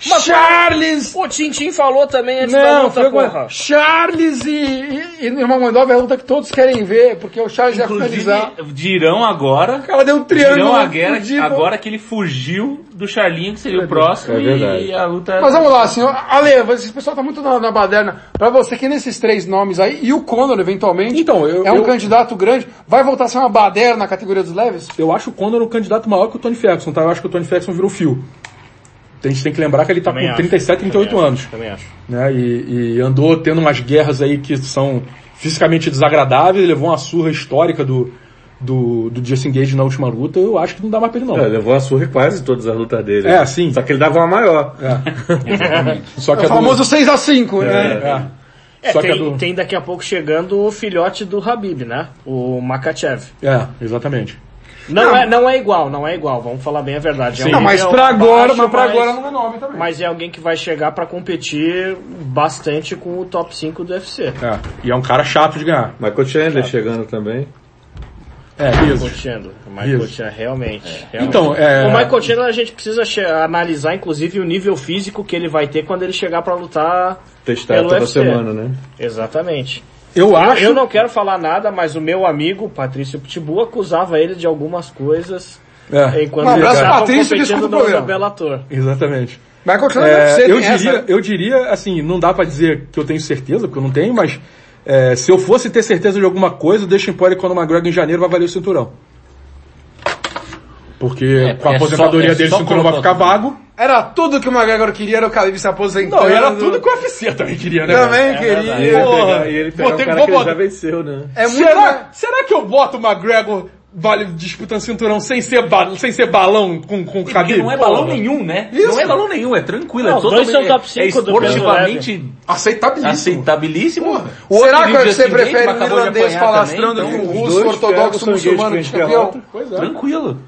Charles! O Tintin falou também antes da Não, luta, foi agora. porra. Charles e, e, e é a luta que todos querem ver, porque o Charles ia finalizar. Inclusive, dirão agora. O cara deu um triângulo. Dirão agora, fudido. agora que ele fugiu do Charlinho, que seria o próximo, É verdade. e a luta... Mas vamos lá, senhor. Ale, esse pessoal tá muito na, na baderna. Pra você que nesses três nomes aí, e o Conor, eventualmente, Então, eu- é um eu- candidato grande, vai voltar a ser uma baderna na categoria dos leves? Eu acho o Conor um candidato maior que o Tony Ferguson, tá? Eu acho que o Tony Ferguson virou fio. A gente tem que lembrar que ele tá Também com acho. 37, 38 Também anos. acho, Também acho. né? E, e andou tendo umas guerras aí que são fisicamente desagradáveis, levou uma surra histórica do, do, do Justin Gage na última luta, eu acho que não dá mais pra ele não. É, levou a surra em quase todas as lutas dele. É, sim. Só que ele dava uma maior. Só que É a o do- famoso 6x5, né? é. É, Só que a tem, do- tem daqui a pouco chegando o filhote do Habib, né? O Makachev. É, exatamente. Não, É, não é igual, não é igual, vamos falar bem a verdade. É Não, mas pra agora, mas pra mas- agora não é nome também. Mas é alguém que vai chegar pra competir bastante com o top 5 do UFC. É. E é um cara chato de ganhar. Michael Chandler chegando também. É, Michael. Chandler. O Michael. Chandler, realmente, realmente. Então, é... O Michael Chandler a gente precisa analisar, inclusive, o nível físico que ele vai ter quando ele chegar pra lutar Testar pelo toda UFC. semana, né? Exatamente. Eu acho... Eu não quero falar nada, mas o meu amigo, Patrício Pitbull, acusava ele de algumas coisas É, enquanto Um ele abraço, estava Patrício, que escuta competindo o no, no Bellator. exatamente. Chandler É, ser, eu, essa. diria, eu diria, assim, não dá pra dizer que eu tenho certeza, porque eu não tenho, mas é, se eu fosse ter certeza de alguma coisa, o Deixa Empório quando o McGregor em janeiro vai valer o cinturão. Porque com a é aposentadoria só- é dele só o cinturão vai ficar vago. Era tudo que o McGregor queria, era o Khabib se aposentando. Não, era tudo que o UFC também queria, né? Também E queria. Porra, e ele ter um que- cara que ele já botar- venceu, né? É muito será, será que eu boto o McGregor vale disputando cinturão sem ser, ba- sem ser balão com, com o Porque Khabib? não é balão Porra. nenhum, né? Não é balão nenhum, é tranquilo. Não, é os dois totalmente- são top cinco é do peso esportivamente Aceitabilíssimo. aceitabilíssimo. O Será que você prefere um irlandês falastrando também, que um então, russo ortodoxo muçulmano de campeão? com é. Tranquilo.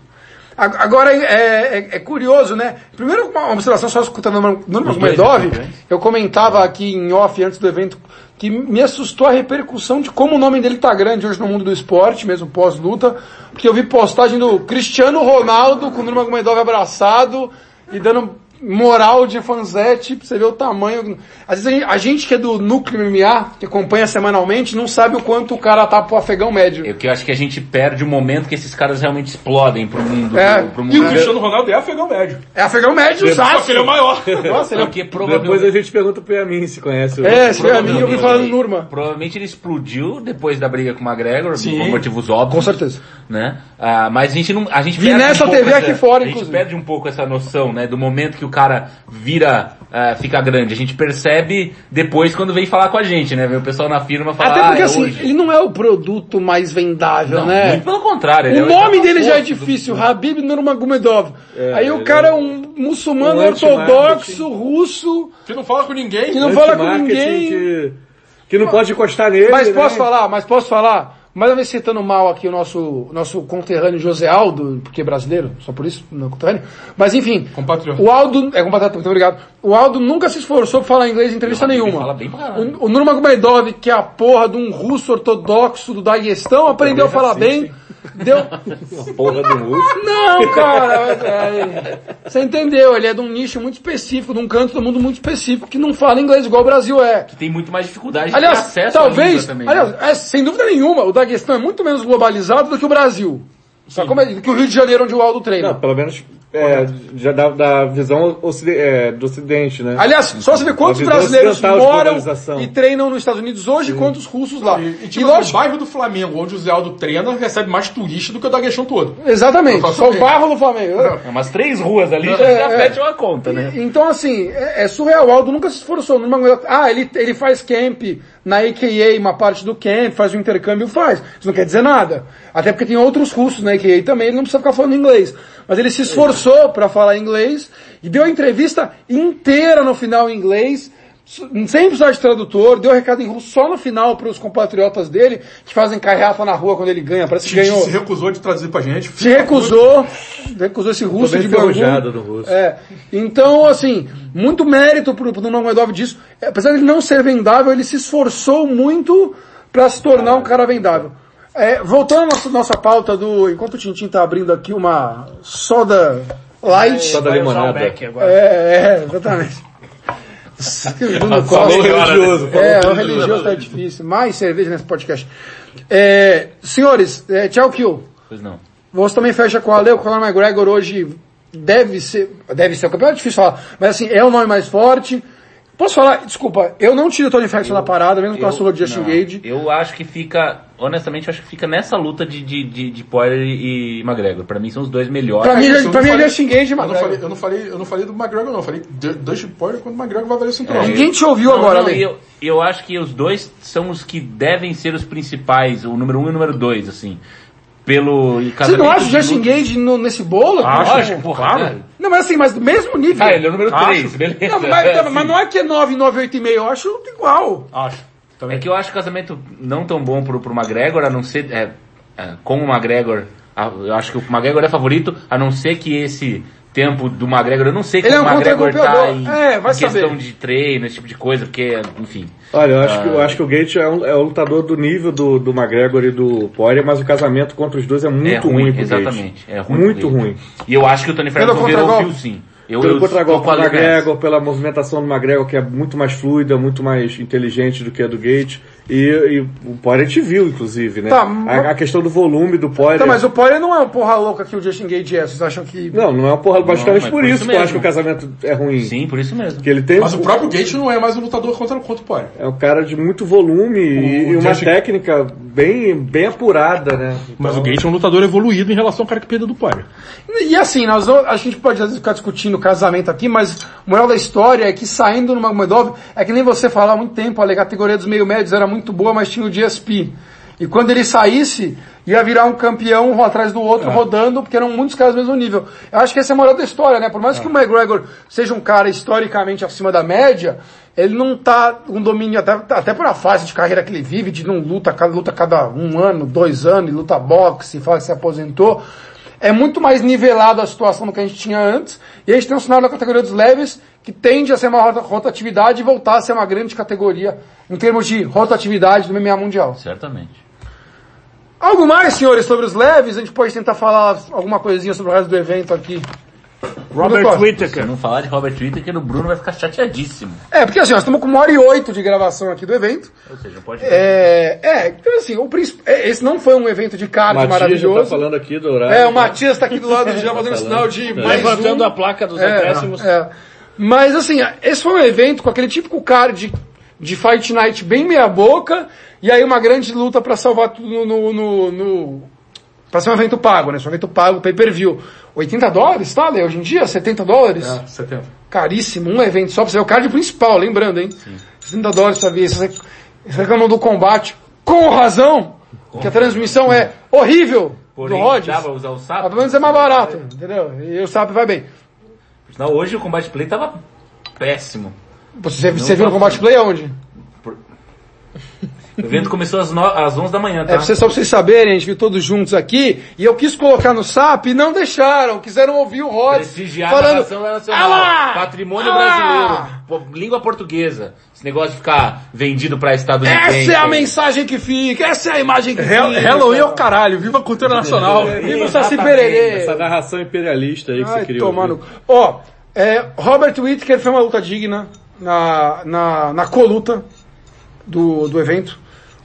Agora, é, é- é curioso, né? Primeiro, uma observação só escutando o Norman dois Medov, campeões. eu comentava aqui em off antes do evento que me assustou a repercussão de como o nome dele tá grande hoje no mundo do esporte, mesmo pós-luta, porque eu vi postagem do Cristiano Ronaldo com o Nurmagomedov abraçado e dando moral de fanzete, pra você ver o tamanho. Às vezes a gente, a gente que é do núcleo MMA, que acompanha semanalmente, não sabe o quanto o cara tá pro afegão médio. É que eu acho que a gente perde o momento que esses caras realmente explodem pro mundo. É. Pro, pro E o mundo. Cristiano Ronaldo é afegão médio. É afegão médio, Só sabe? ele é o maior. Nossa, ele é Porque Depois a gente pergunta pro Yamin se conhece o... É, se a mim eu ouvi falar no Nurma. provavelmente ele explodiu depois da briga com o McGregor, Sim. por motivos óbvios. Com certeza. Né? Ah, mas a gente não, a gente Vi perde nessa um pouco TV essa, aqui fora, a gente inclusive. perde um pouco essa noção, né, do momento que o cara vira, ah, fica grande. A gente percebe depois quando vem falar com a gente, né? Vem o pessoal na firma falar, Até porque ah, é assim, hoje. ele não é o produto mais vendável, Não, né? muito pelo contrário. ele é O nome etapa dele já é oposto do- difícil, Habib Nurmagomedov. Aí o ele cara é um muçulmano um ortodoxo, russo, Que não fala com ninguém. que não fala com ninguém. Que, que não pode encostar nele, Mas né? posso falar, mas posso falar? Mais uma vez citando mal aqui o nosso, o nosso conterrâneo José Aldo, porque é brasileiro, só por isso, não é conterrâneo. Mas enfim, Compatriota. o Aldo, é compatriota, muito obrigado. O Aldo nunca se esforçou por falar inglês em entrevista Ele nenhuma. fala bem pra. O, o Nurmagomedov, que é a porra de um russo ortodoxo do Daguestão, aprendeu a falar bem. Deu, Porra do russo. não, cara, é, você entendeu? Ele é de um nicho muito específico, de um canto do mundo muito específico, que não fala inglês igual o Brasil é. Tem muito mais dificuldade de ter Aliás, acesso à talvez, língua também. né? aliás, é, sem dúvida nenhuma, o Daguestão é muito menos globalizado do que o Brasil. Só como é, do que o Rio de Janeiro, onde o Aldo treina. Não, pelo menos é, já da, da visão ocide- é, do ocidente, né? Aliás, só você vê quantos brasileiros moram e treinam nos Estados Unidos hoje, quantos russos lá. E, e E, tipo, o lógico, bairro do Flamengo, onde o Zé Aldo treina, recebe mais turista do que o Daguestão todo. exatamente, só o bairro do Flamengo. É umas três ruas ali, já, É, já é. fecha uma conta, né? Então, assim, é, é surreal. O Aldo nunca se esforçou. Numa... Ah, ele, ele faz camp na AKA, uma parte do camp, faz um intercâmbio, faz. Isso não quer dizer nada. Até porque tem outros russos na AKA também, ele não precisa ficar falando inglês. Mas ele se esforçou para falar inglês e deu a entrevista inteira no final em inglês, sem precisar de tradutor, deu recado em russo só no final para os compatriotas dele, que fazem carreata na rua quando ele ganha. Parece que ganhou. Se recusou de traduzir pra gente. Se recusou, recusou esse russo de Bangu. do russo. É. Então, assim, muito mérito pro, pro Nurmagomedov disso. É, Apesar de ele não ser vendável, ele se esforçou muito para se tornar um cara vendável. É, voltando à nossa, nossa pauta do... Enquanto o Tintin tá abrindo aqui uma soda light. Só da Vai usar o limonada. É, é, exatamente. Bruno Costa. Falou religioso. É, o religioso. tá difícil. Mais cerveja nesse podcast. É, senhores, é, tchau, Kill. Pois não. Você também fecha com a Leo, o Conor McGregor hoje deve ser, deve ser o campeão, é difícil falar, mas assim, é o nome mais forte. Posso falar, desculpa, eu não tiro o Tony Ferguson da parada, mesmo com a sua de Justin não, Gage. Eu acho que fica, honestamente, eu acho que fica nessa luta de, de, de, de Poirier e McGregor. Pra mim são os dois melhores. Pra mim, pra mim é Justin Gage e Eu não, McGregor. falei, eu, não falei, eu não falei do McGregor, não. Eu falei Dustin Poirier quando o McGregor vai valer o cinturão. Ninguém te ouviu Não, agora, não, eu, eu acho que os dois são os que devem ser os principais, o número um e o número dois, assim. Pelo Você não acha o Justin luta. Gage no- nesse bolo? Acho, Não. lógico, porra, claro. claro. Não, mas assim, mas do mesmo nível. Ah, ele é o número Acho. 3, beleza. Não, mas, É, mas não é que é 9, 9, 8 e meio, eu acho igual. Acho. É que eu acho o casamento não tão bom pro, pro McGregor, a não ser, é, é, com o McGregor, a- eu acho que o McGregor é favorito, a não ser que esse tempo do McGregor, eu não sei Ele como é um o McGregor tá contra-golpeador. em, É, vai em questão saber. de treino, esse tipo de coisa, porque, enfim. Olha, eu acho, que, eu acho que o Gate é um, é um lutador do nível do, do McGregor e do Poirier, mas o casamento contra os dois é muito é ruim, ruim pro exatamente. Gate. É ruim muito ruim. E eu acho que o Tony Ferguson virou fio sim. Eu, Pelo eu contragolpe do McGregor, pela movimentação do McGregor, que é muito mais fluida, muito mais inteligente do que a do Gate. E, e o Poirier te viu, inclusive, né? Tá, a, a questão do volume do Poirier... Tá, mas o Poirier não é o porra louca que o Justin Gage é, vocês acham que... Não, não é uma porra, basicamente mas por por isso isso que eu acho que o casamento é ruim. Sim, por isso mesmo. Que ele tem Mas um- o próprio Gate não é mais um lutador contra, contra o Poirier. é um cara de muito volume e, O e uma Justin- técnica bem, bem apurada, né? Mas Então, o Gate é um lutador evoluído em relação ao cara que perdeu do Poirier. E assim, nós, vamos- a gente pode às vezes ficar discutindo casamento aqui, mas o moral da história é que saindo no Magomedov, é que nem você falava há muito tempo, a categoria dos meio médios era muito boa, mas tinha o GSP. E quando ele saísse, ia virar um campeão um atrás do outro, rodando, porque eram muitos caras do mesmo nível. Eu acho que essa é a moral da história, né? Por mais que o McGregor seja um cara historicamente acima da média, ele não tá um domínio, até, até por a fase de carreira que ele vive, de não luta, luta cada um ano, dois anos, e luta boxe, fala que se aposentou. É muito mais nivelado a situação do que a gente tinha antes, e a gente tem um cenário da categoria dos leves que tende a ser uma rota- rotatividade e voltar a ser uma grande categoria em termos de rotatividade do MMA mundial. Certamente. Algo mais, senhores, sobre os leves? A gente pode tentar falar alguma coisinha sobre o resto do evento aqui. Robert Costa. Se Whittaker. não falar de Robert Whittaker, o Bruno vai ficar chateadíssimo. É, porque assim, nós estamos com uma hora e oito de gravação aqui do evento. Ou seja, pode... É, é, então, assim, o principal, é, esse não foi um evento de card tá maravilhoso. falando aqui do horário. É, o Matias tá aqui do lado já fazendo sinal de mais Levantando um. a placa dos É, acréscimos. é. Mas assim, esse foi um evento com aquele típico card de Fight Night bem meia boca, e aí uma grande luta pra salvar tudo no, no, no, pra ser um evento pago, né? Se um evento pago, pay per view. 80 dólares, tá, Lê? Hoje em dia, 70 dólares? Ah, 70. Caríssimo, um evento só pra ser o card principal, lembrando, hein? 70 dólares pra ver. Você reclamam do combate com razão, que a transmissão é horrível Porém, do dá pra usar o Mas sapo? pelo menos é mais barato, entendeu? E o SAP vai bem. Não, hoje o combate play tava péssimo. Você, você viu no tá combate play aonde? O evento começou às, no... às 11 da manhã, É, tá? pra vocês- só pra vocês saberem, a gente viu todos juntos aqui, e eu quis colocar no SAP e não deixaram, quiseram ouvir o a falando, nacional. "Ah lá! Patrimônio Ah lá! brasileiro. Língua portuguesa. Esse negócio de ficar vendido pra estadunidense. Essa é a mensagem que fica, essa é a imagem que Hell- fica. Halloween é o caralho, viva a cultura nacional. Viva o Saci Pererê. Essa narração imperialista aí que Ai, você criou. tomar no... Ó, é, Robert Whittaker foi uma luta digna na, na, na coluta do, do evento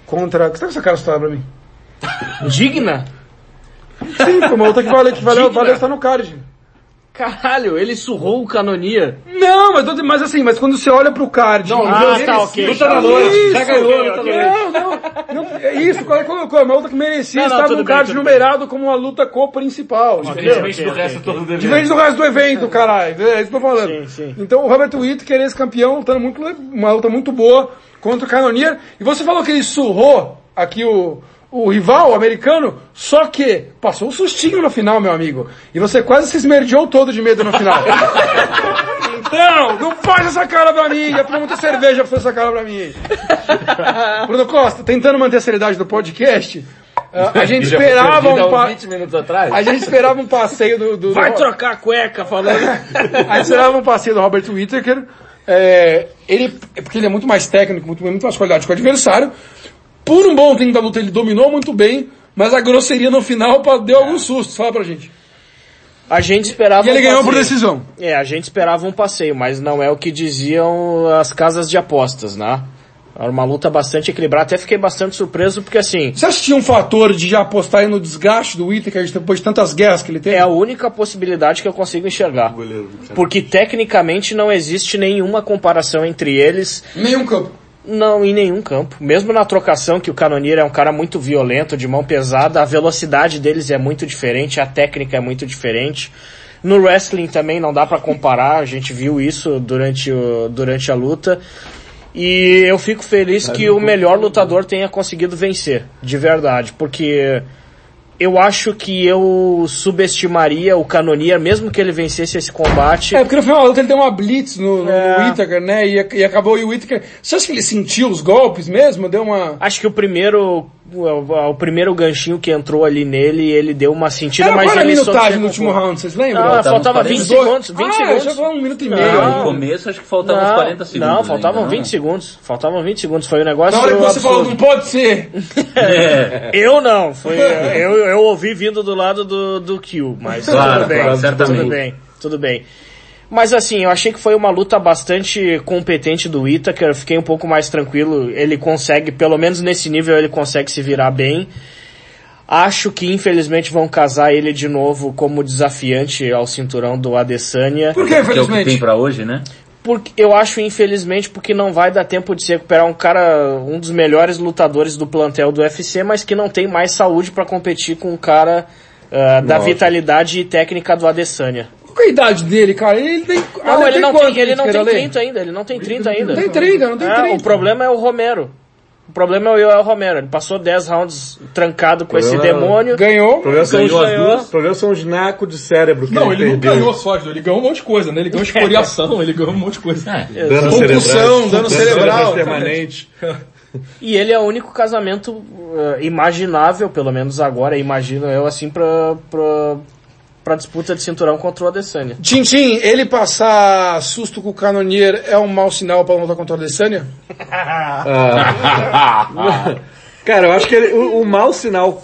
contra... O que você tá com essa cara assustada pra mim? Digna? Sim, foi uma luta que valeu, que valeu, valeu estar no card. Caralho, ele surrou o Canonia. Não, mas, mas assim, mas quando você olha pro card... Não, ah, tá, ok. Luta na Isso, noite, já ganhou, noite. Não, não, não, é isso, qual é que colocou? É uma luta que merecia Não, não, estar no bem, card numerado como uma luta co-principal. Diferentemente do resto todo do evento. Diferente do resto do evento, caralho. É isso que eu tô falando. Sim, sim. Então o Robert Whittaker, esse campeão, lutando muito, uma luta muito boa contra o Canonier. E você falou que ele surrou aqui o, o rival o americano, só que passou um sustinho no final, meu amigo. E você quase se esmerdeou todo de medo no final. então, não faz essa cara pra mim. Já tomou muita cerveja pra fazer essa cara pra mim. Bruno Costa, tentando manter a seriedade do podcast, a a gente esperava um pa... 20 minutos atrás. A gente esperava um passeio do... do Vai do... trocar a cueca falando. A gente esperava um passeio do Robert Whittaker. É, ele, é porque ele é muito mais técnico, muito, muito mais qualidade que o adversário. Por um bom tempo da luta ele dominou muito bem, mas a grosseria no final deu alguns sustos. Fala pra gente. A gente esperava E ele um ganhou por decisão. É, a gente esperava um passeio, mas não é o que diziam as casas de apostas, né? Era uma luta bastante equilibrada, até fiquei bastante surpreso, porque assim, Você acha que tinha um fator de já apostar aí no desgaste do Whittaker depois de tantas guerras que ele teve? é a única possibilidade que eu consigo enxergar. Porque tecnicamente não existe nenhuma comparação entre eles, Nenhum campo. Não em nenhum campo. Mesmo na trocação, que o Canonier é um cara muito violento, de mão pesada, a velocidade deles é muito diferente, a técnica é muito diferente. No wrestling também não dá pra comparar, a gente viu isso durante, o, durante a luta. E eu fico feliz que o melhor lutador tenha conseguido vencer, de verdade, porque eu acho que eu subestimaria o Canonier, mesmo que ele vencesse esse combate. É, porque no final ele deu uma blitz no, no É. Whittaker, né? E, e acabou e o Whittaker... Você acha que ele sentiu os golpes mesmo? Deu uma... Acho que o primeiro, o, o primeiro ganchinho que entrou ali nele, ele deu uma sentida, Era mas qual era a minutagem no último round, vocês lembram? Ah, faltava 40 20 segundos, 20 ah, segundos. foi um minuto e Não. meio. No começo acho que faltavam uns Não, 40 segundos. não, faltavam ainda, 20 segundos. Faltavam 20 segundos. Foi um negócio Na hora que você falou, não absurdo. pode ser. Eu não, foi, eu, eu ouvi vindo do lado do, do Kill, mas Claro, tudo bem, claro, tudo bem, tudo bem. Mas assim, eu achei que foi uma luta bastante competente do Itaker, eu fiquei um pouco mais tranquilo, ele consegue, pelo menos nesse nível, ele consegue se virar bem. Acho que infelizmente vão casar ele de novo como desafiante ao cinturão do Adesanya. Por que, Que é o que tem infelizmente? pra hoje, né? Porque eu acho, infelizmente, porque não vai dar tempo de se recuperar um cara, um dos melhores lutadores do plantel do UFC, mas que não tem mais saúde pra competir com um cara ah, da vitalidade e técnica do Adesanya. Qual é a idade dele, cara? Ele tem. Não, ah, ele não quanto tem, ele não tem era lei? 30 ainda, ele não tem 30 ainda. Não tem 30, não tem É, 30. O problema é o Romero. O problema é o Yoel Romero. Ele passou 10 rounds trancado com esse Problema- demônio. Ganhou. O problema são os, Ganhou as ganhou. duas. o problema são os nacos de cérebro que Não, ele não perdeu. ganhou sólido, ele ganhou um monte de coisa, né? Ele ganhou escoriação, ele ganhou um monte de coisa. É. Dano Concussão, cerebral, dano cerebral. permanente. E ele é o único casamento eh, imaginável, pelo menos agora, imagino eu, assim, pra, pra, pra disputa de cinturão contra o Adesanya. Tintim, ele passar susto com o Canonier é um mau sinal pra lutar contra o Adesanya? Cara, eu acho que ele- o, o mau sinal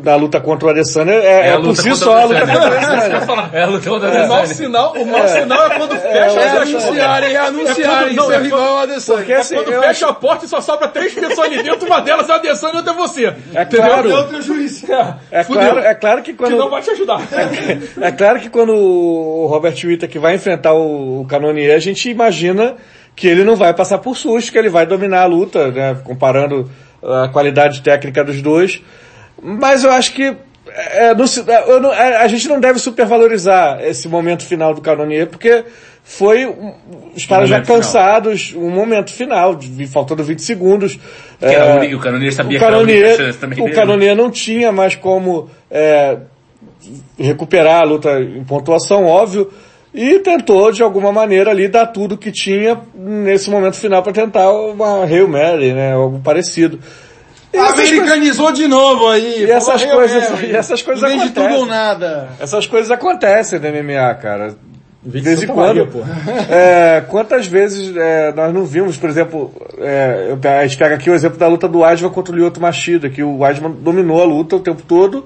da luta contra o Adesanya é, É é por si só o a luta contra o Adesanya. É a luta contra O mau Adesanya. sinal, o mau sinal é quando fecha É a anunciarem, é anunciarem não, seu é rival é o Adesanya. Porque assim, Quando eu fecha a porta e só sobra três pessoas ali dentro, uma delas é a Adesanya e outra é você. É claro, Outro juiz. é claro, é claro que Que quando não vai te ajudar. É claro que quando o Robert Whittaker vai enfrentar o o Canonier, a gente imagina que ele não vai passar por susto, que ele vai dominar a luta, né, comparando a qualidade técnica dos dois. Mas eu acho que é, não se- eu não- é, a gente não deve supervalorizar esse momento final do Canonier, porque foi os caras já momento final. cansados, um momento final, faltando 20 segundos. Que É, única- o Canonier sabia o que era Canonier, também o. Canonier não tinha mais como é, recuperar a luta em pontuação, óbvio, e tentou de alguma maneira ali dar tudo que tinha nesse momento final para tentar uma Hail Mary, né, algo parecido. Coisas- Americanizou de novo aí. E essas Falou, coisas- e essas coisas Em vez de acontecem. tudo ou nada. Essas coisas acontecem no MMA, cara. De vez em quando. Maria. É, quantas vezes é, nós não vimos, por exemplo, é, eu- a gente pega aqui o exemplo da luta do Weidman contra o Lyoto Machida, que o Weidman dominou a luta o tempo todo.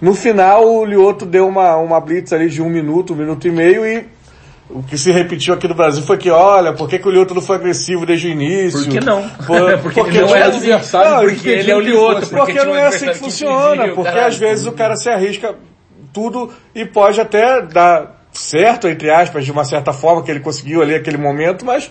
No final, o Lyoto deu uma, uma blitz ali de um minuto, um minuto e meio e o que se repetiu aqui no Brasil foi que, olha, por que, que o Lyoto não foi agressivo desde o início? Por que não? Por- Porque ele não é adversário, Não, porque ele é o Lyoto, porque, porque não é assim que que funciona, o porque às vezes o cara se arrisca tudo e pode até dar certo, entre aspas, de uma certa forma que ele conseguiu ali aquele momento, mas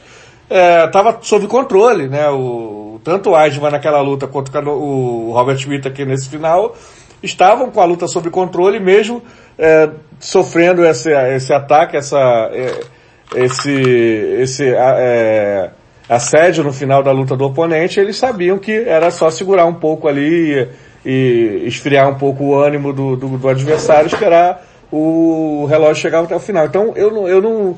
estava sob controle, né? O, tanto o Weidman naquela luta quanto o Robert Whittaker nesse final estavam com a luta sob controle, mesmo é, sofrendo esse, esse ataque, essa, é, esse, esse é, assédio no final da luta do oponente, eles sabiam que era só segurar um pouco ali e, e esfriar um pouco o ânimo do, do, do adversário, esperar o relógio chegar até o final. Então eu não, eu não,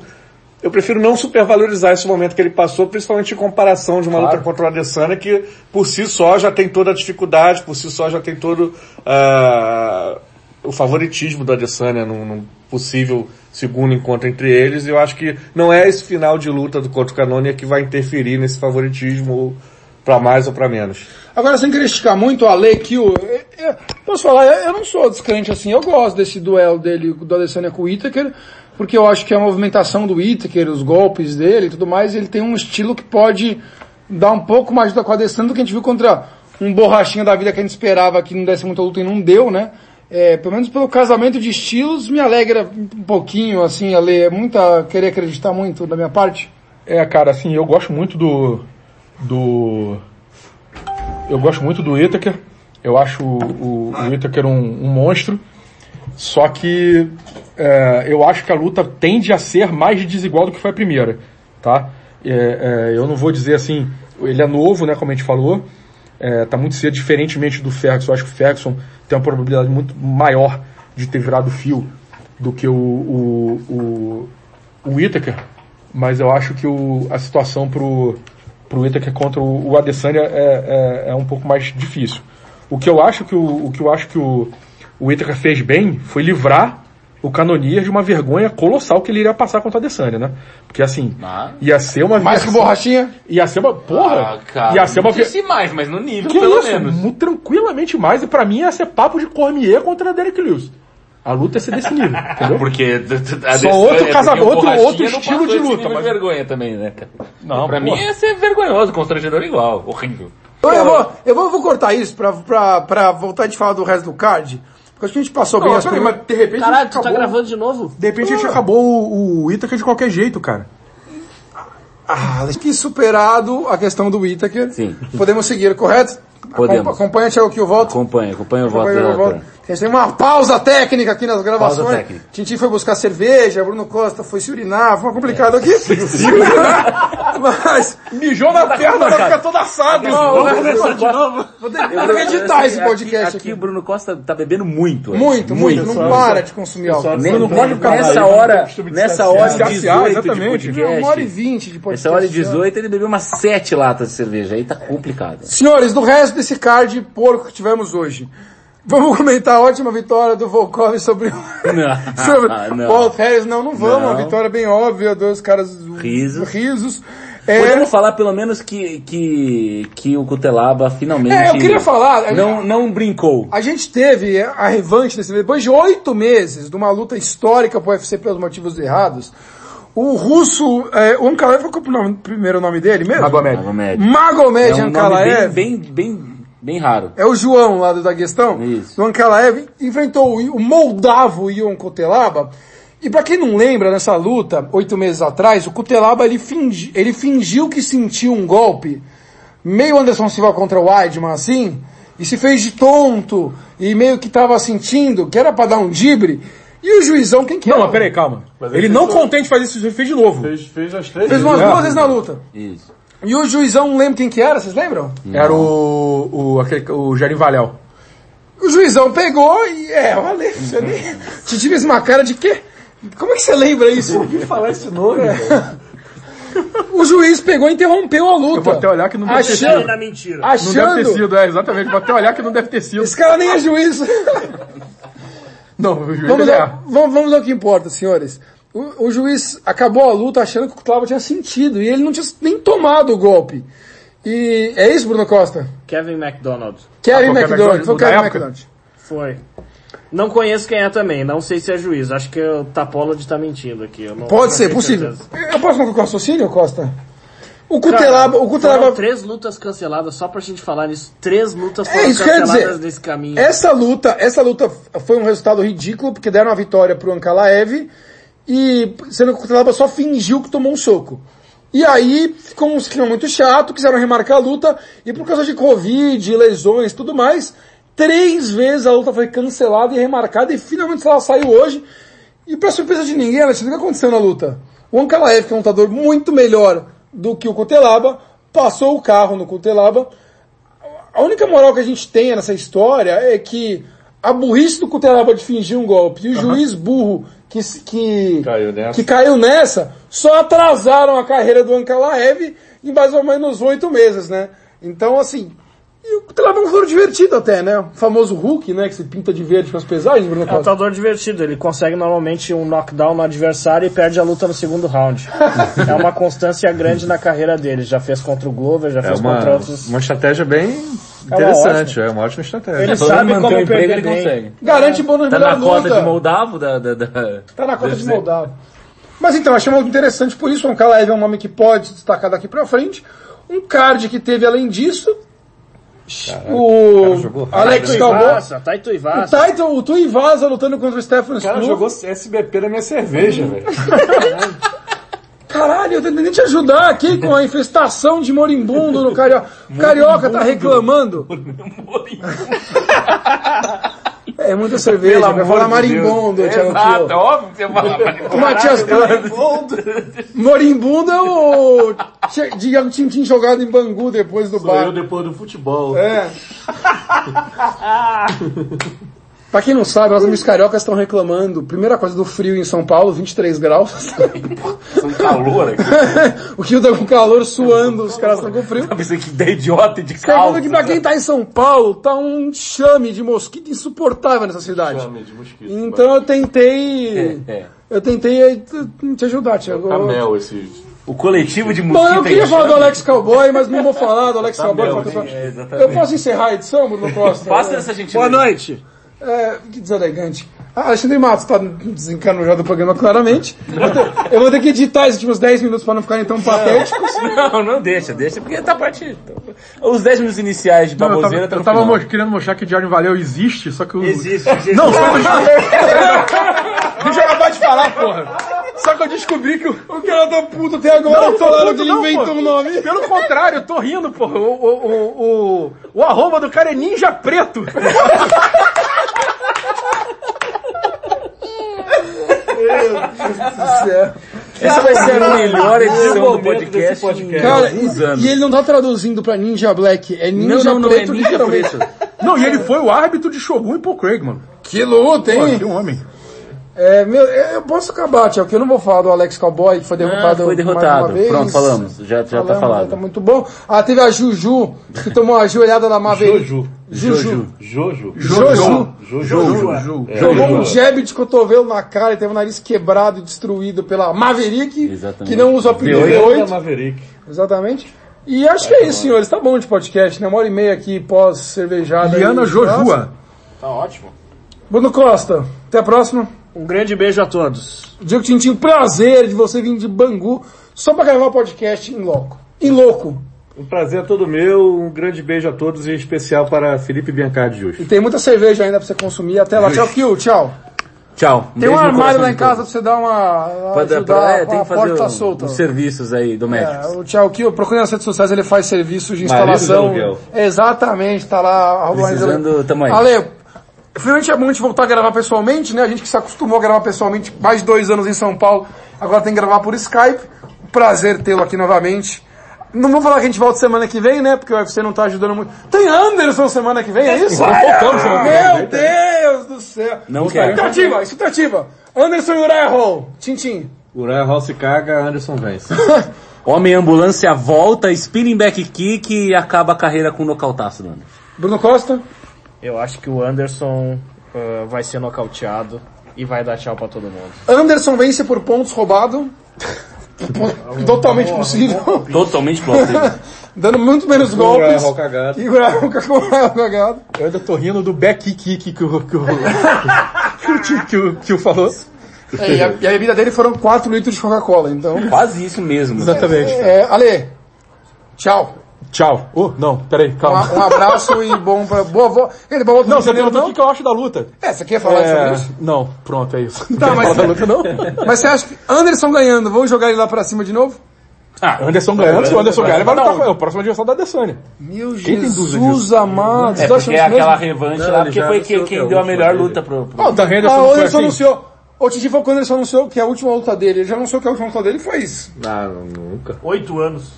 eu prefiro não supervalorizar esse momento que ele passou, principalmente em comparação de uma luta contra o Adesanya, que por si só já tem toda a dificuldade, por si só já tem todo ah, o favoritismo do Adesanya num, num possível segundo encontro entre eles. E eu acho que não é esse final de luta do contra o Canonia que vai interferir nesse favoritismo para mais ou para menos. Agora, sem criticar muito a lei que o... eu- eu- Posso falar, eu não sou descrente assim, eu gosto desse duelo dele, do Adesanya com o Whittaker, porque eu acho que a movimentação do Whittaker, os golpes dele e tudo mais, ele tem um estilo que pode dar um pouco mais de luta com o Adesanya do que a gente viu contra um borrachinho da vida que a gente esperava que não desse muita luta e não deu, né? É, pelo menos pelo casamento de estilos, me alegra um pouquinho, assim, a ler, é muita, querer acreditar muito da minha parte. É, cara, assim, eu gosto muito do. do. Eu gosto muito do Whittaker. Eu acho o, o, o um, um monstro. Só que é, eu acho que a luta tende a ser mais desigual do que foi a primeira, tá? É, é, eu não vou dizer assim, ele é novo, né, como a gente falou, é, tá muito cedo, diferentemente do Ferguson. Eu acho que o Ferguson tem uma probabilidade muito maior de ter virado fio do que o, o, o, o Whittaker, mas eu acho que o, a situação pro, pro Whittaker contra o, o Adesanya é, é, é um pouco mais difícil. O que eu acho que o, o que eu acho que o, o Whittaker fez bem foi livrar o Canonier de uma vergonha colossal que ele iria passar contra o Adesanya, né? Porque assim, Ah. ia ser uma Mais que borrachinha? Ia ser uma, porra, Ah, cara, ia ser uma disse mais, mas no nível, que pelo isso? menos. Mu- Tranquilamente mais. E pra mim ia ser papo de Cormier contra Derek Lewis. A luta ia ser desse nível, entendeu? Porque a Só outro porque casa- o outro- outro estilo de luta, mas- de vergonha também, né? Não, pra porra. mim ia ser vergonhoso, constrangedor igual, horrível. Eu, eu vou, eu vou, vou cortar isso pra, pra, pra voltar de falar do resto do card. Acho que a gente passou bem Não, as peraí, primeiras... de repente Caralho, tu tá gravando de novo? De repente a gente acabou o, o Itaca de qualquer jeito, cara. Ah, acho que superado a questão do Whittaker. Sim. Podemos seguir, correto? Podemos. Acompa- Acompanha, Thiago, que eu volto. Acompanha, acompanha o voto Acompanha. A gente tem uma pausa técnica aqui nas gravações. Tintin foi buscar cerveja, Bruno Costa foi se urinar, foi complicado aqui. Mas, Mijou na perna, vai ficar todo assado. vamos começar de novo. Vou ter que editar esse Aqui- podcast aqui, aqui. o Bruno Costa tá bebendo muito. hoje. Muito, muito, não para de consumir álcool. Não ficar nessa hora, nessa hora Saciar, 18 de exatamente. podcast. Uma hora e vinte de podcast. Essa hora de 18 ele bebeu umas 7 latas de cerveja, aí tá complicado. Senhores, do resto desse card porco que tivemos hoje, vamos comentar a ótima vitória do Volkov sobre, sobre não. Paul Harris. Não, não vamos, Não. uma vitória bem óbvia, dois caras Risos. risos. É, Podemos falar pelo menos que, que, que o Cutelaba finalmente. É, eu queria falar, Não, não brincou. A gente teve a revanche desse depois de oito meses de uma luta histórica pro UFC pelos motivos errados. O russo, é, o Ankalaev, qual que é o primeiro nome dele mesmo? Magomed. Magomed. Magomed É um nome Ankalaev. bem, bem, bem, bem raro. É o João lá do Daguestão. Isso. O Ankalaev enfrentou o, moldavo Ion Kutelaba. E pra quem não lembra, nessa luta, oito meses atrás, o Kutelaba ele, fingi, ele fingiu que sentiu um golpe, meio Anderson Silva contra o Weidman assim, e se fez de tonto, e meio que tava sentindo que era pra dar um dibre. E o juizão, quem que Não, era? mas peraí, calma. Mas Ele ele não contente de fazer isso, ele fez de novo. Fez, fez as três Fez umas vezes. duas vezes na luta. Isso. E o juizão, não lembro quem que era, vocês lembram? Era o, o, aquele, o Jarim Valhal. O juizão pegou e, é, valeu, você nem... Te tive uma cara de quê? Como é que você lembra isso? Ouvi falar esse nome, cara. O juiz pegou e interrompeu a luta. Eu vou até olhar que não deve ter Achando- sido. da mentira. Não deve ter Achando... sido, é, exatamente. Vou até olhar que não deve ter sido. Esse cara nem é juiz. Não, o juiz vamos, é. ao, vamos, vamos ao que importa, senhores. O, o juiz acabou a luta achando que o Clavo tinha sentido e ele não tinha nem tomado o golpe. E é isso, Bruno Costa? Kevin McDonald. Kevin Ah, o McDonald. Foi o Kevin? McDonald. Foi. Não conheço quem é também, não sei se é juiz. Acho que o Tapolod tá mentindo aqui. eu não- Pode não ser, possível. certeza. Eu posso colocar o raciocínio, Costa? O Cara, Cutelaba, o Foram Cutelaba, três lutas canceladas, só pra gente falar nisso. Três lutas É foram isso eu ia canceladas dizer. nesse caminho. Essa luta, essa luta foi um resultado ridículo, porque deram a vitória pro Ankalaev, e sendo que o Kutelaba só fingiu que tomou um soco. E aí ficou um clima muito chato, quiseram remarcar a luta, e por causa de Covid, lesões tudo mais, três vezes a luta foi cancelada e remarcada, e finalmente ela saiu hoje. E pra surpresa de ninguém, Alexandre, o que aconteceu na luta? O Ankalaev, que é um lutador muito melhor do que o Kutelaba, passou o carro no Kutelaba, a única moral que a gente tem nessa história é que a burrice do Cutelaba de fingir um golpe e o juiz burro que, que, Caiu nessa. que caiu nessa só atrasaram a carreira do Ankalaev em mais ou menos oito meses, né? Então, assim, e o Cutelaba é um divertido até, né? O famoso Hulk, né? Que se pinta de verde com as pesagens, Bruno É um lutador divertido, ele consegue normalmente um knockdown no adversário e perde a luta no segundo round. é uma constância grande na carreira dele. Já fez contra o Glover, já É fez uma, contra outros. uma estratégia bem uma interessante, é uma ótima estratégia. Ele Pelo sabe como manter o emprego perder ele bem. consegue. Garante bônus Tá melhor na cota luta. de Moldavo da, da, da- Tá na conta de Moldávia. Mas então, achei muito interessante por isso. O Ankalaev é um nome que pode se destacar daqui pra frente. Um card que teve além disso. o jogou Alex Taito Cowboy. Ivasa, Taito O. Taito, o Tuivasa lutando contra o Stefan O cara Struve. jogou SBP na minha cerveja, velho. Caralho, eu tentei te ajudar aqui com a infestação de moribundo no Carioca. O Carioca tá reclamando. É muita cerveja, Pelo vai amor falar marimbondo, Thiago Exato, óbvio que você fala. O Matias Morimbundo é o Diego Tintin jogado em Bangu depois do Sou eu bar. depois do futebol. É. pra quem não sabe, os amigos cariocas estão reclamando. Primeira coisa do frio em São Paulo, 23 graus. Um calor aqui. o Rio tá com calor suando, os caras estão com frio. Pensei que ideia idiota e de Segundo calça. que pra quem tá em São Paulo, tá um chame de mosquito insuportável nessa cidade. Chame de mosquito. Então eu tentei. É. Eu tentei t- te ajudar, Thiago. Tá mel esse. O coletivo de Bom, mosquito eu queria é falar do Alex Cowboy, mas não vou falar do Alex Cowboy. eu tô- é, eu posso encerrar a edição, Bruno Costa? Faça essa gentileza. Boa noite. É, que deselegante. Ah, Alexandre Matos tá desencanando já do programa claramente. Eu vou, ter, eu vou ter que editar esses últimos 10 minutos para não ficarem tão patéticos. Não, não deixa, deixa, porque tá partindo. Os 10 minutos iniciais de Não, eu tava, baboseira tá eu no tava final. mo- querendo mostrar que Diário Valeu existe, só que o... Existe, existe. Não, só que eu... Deixa eu acabar de falar, porra. Só que eu descobri que o... O cara tá puto até agora Não, tô falando puto que ele não, inventou pô. um nome. Pelo contrário, eu tô rindo, porra. O, o, o, o, o arroba do cara é ninja preto. Essa vai ser a melhor edição do podcast, podcast. Cara, e, anos. e ele não tá traduzindo pra Ninja Black, é Ninja Não, não, não, é Preto ninja literalmente. preto. Não, e ele foi o árbitro de Shogun e Paul Craig, mano. Que luta, Pô, hein? que homem. É, meu, eu posso acabar, Tio, que eu não vou falar do Alex Cowboy, que foi derrotado Ah, foi mais derrotado. uma vez. Pronto, falamos. Já, já tá Falamos, falado. Tá muito bom. Ah, teve a Juju, que tomou uma joelhada da Maverick. Jojo. Juju. Jojo. Joju. Jojo. Jogou um jab de cotovelo na cara e teve o nariz quebrado e destruído pela Maverick, Exatamente. que não usa o apelido V8 da 8. Maverick. Exatamente. E acho que é isso, senhores. Tá bom de podcast, né? Uma hora e meia aqui pós-cervejada. Liana aí. Jojua. Tá ótimo. Bruno Costa, até a próxima. Um grande beijo a todos. Diego Tintinho, prazer de você vir de Bangu só pra gravar o podcast em loco. Em louco. Um prazer é todo meu, um grande beijo a todos e em especial para Felipe Biancardi Justo. E tem muita cerveja ainda pra você consumir. Até lá. Tchau, Kill. Tchau. Tchau. Tem um armário lá em casa pra todos. você dar uma. Pode- ajudar, é, tem que fazer porta tá um- solta. uns serviços aí domésticos. É, o Tchau Kill, procure nas redes sociais, ele faz serviço de Marido instalação. Exatamente, tá lá. arroba Precisando, tamo aí. Ale, finalmente é bom a gente voltar a gravar pessoalmente, né? A gente que se acostumou a gravar pessoalmente mais de dois anos em São Paulo, agora tem que gravar por Skype. Prazer tê-lo aqui novamente. Não vou falar que a gente volta semana que vem, né? Porque o UFC não tá ajudando muito. Tem Anderson semana que vem, é isso? Voltamos semana que vem. Meu Deus do céu! Não quero. Expectativa, expectativa. Anderson e Uriah Hall. Tintim. Uriah Hall se caga, Anderson vence. Homem ambulância volta, spinning back kick e acaba a carreira com nocautaço, mano. Bruno Costa. Eu acho que o Anderson ah, vai ser nocauteado e vai dar tchau pra todo mundo. Anderson vence por pontos roubado. Totalmente possível. Totalmente plausível. Dando muito menos Uriah golpes. E Uriah Hall cagado. Eu ainda tô rindo do back kick que o que o que o que o que o falou. É, e, a, e a bebida dele foram 4 litros de Coca-Cola, então. Quase isso mesmo. Exatamente. É, Ale, tchau. Tchau. Oh, não, peraí, Um, calma. a- um abraço e bom pra. Boa volta. Ele boa Não, você perguntou o que eu acho da luta. É, você quer falar É, sobre isso? não, pronto, é isso. Não Tá, mas- falar da luta, não. Mas você acha que Anderson ganhando, vamos jogar ele lá pra cima de novo? Anderson ganhando, se o Anderson ganhar, ele vai lutar com ele. O próximo adversário da Adesanya. Meu Quem Jesus amado. É porque é isso aquela revanche Não, lá, porque foi quem, que é quem deu a melhor luta pro... pro... Ah, o Dan Henderson Ah, não o foi Anderson assim? anunciou. O Titi falou que o Anderson anunciou que é a última luta dele. Ele já anunciou que a última luta dele faz. Ah, nunca. Oito anos.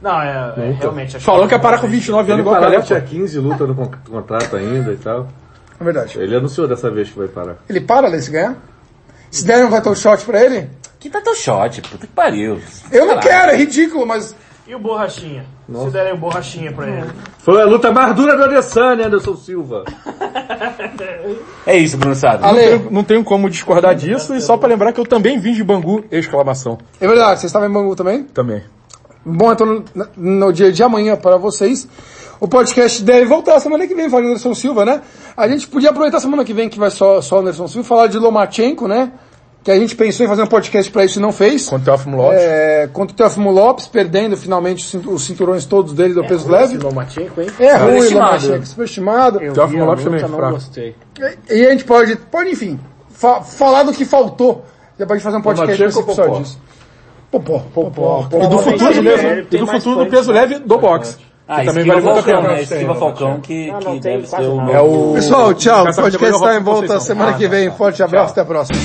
Não, é, é realmente. acho Falou que ia parar com 29 Ele anos igual o Pelé. tinha pô. 15 lutas no con- contrato ainda e tal. É verdade. Ele anunciou dessa vez que vai parar. Ele para, Lê, se ganhar? Se der um title shot pra ele? Que tá teu shot, puta que pariu. Eu não quero, é ridículo, mas. E o Borrachinha? Se derem o Borrachinha pra ele. Foi a luta mais dura do Adesanya, Anderson Silva. É isso, Bruno Sado. Não tenho, não tenho como discordar disso e só pra lembrar que eu também vim de Bangu, exclamação. é verdade, vocês estavam em Bangu também? Também. Bom, então no, no dia de amanhã para vocês. O podcast deve voltar semana que vem, falando de Anderson Silva, né? A gente podia aproveitar semana que vem que vai só, só Anderson Silva, falar de Lomachenko, né? Que a gente pensou em fazer um podcast para isso e não fez. Contra o Teófimo Lopes. É, contra o Teófimo Lopes, perdendo finalmente os cintu- os cinturões todos dele do peso leve. Lomachenko, hein? É ruim, Superestimado. Lomachenko, superestimado. Eu Teófimo Lopes também, não fraco. gostei. E a gente pode, pode enfim, fa- falar do que faltou. Depois a gente fazer um podcast Lomachenko especial ou Popó? disso. Popó, Popó, Popó. E do futuro, mesmo, e do futuro do peso leve do boxe. Ah, que também vale muito a Falcão, pena. né? Esquiva Falcão que, Ah, que não, deve ser o. É o... Pessoal, tchau. O podcast está em volta semana Ah, que vem. Forte abraço, até a próxima.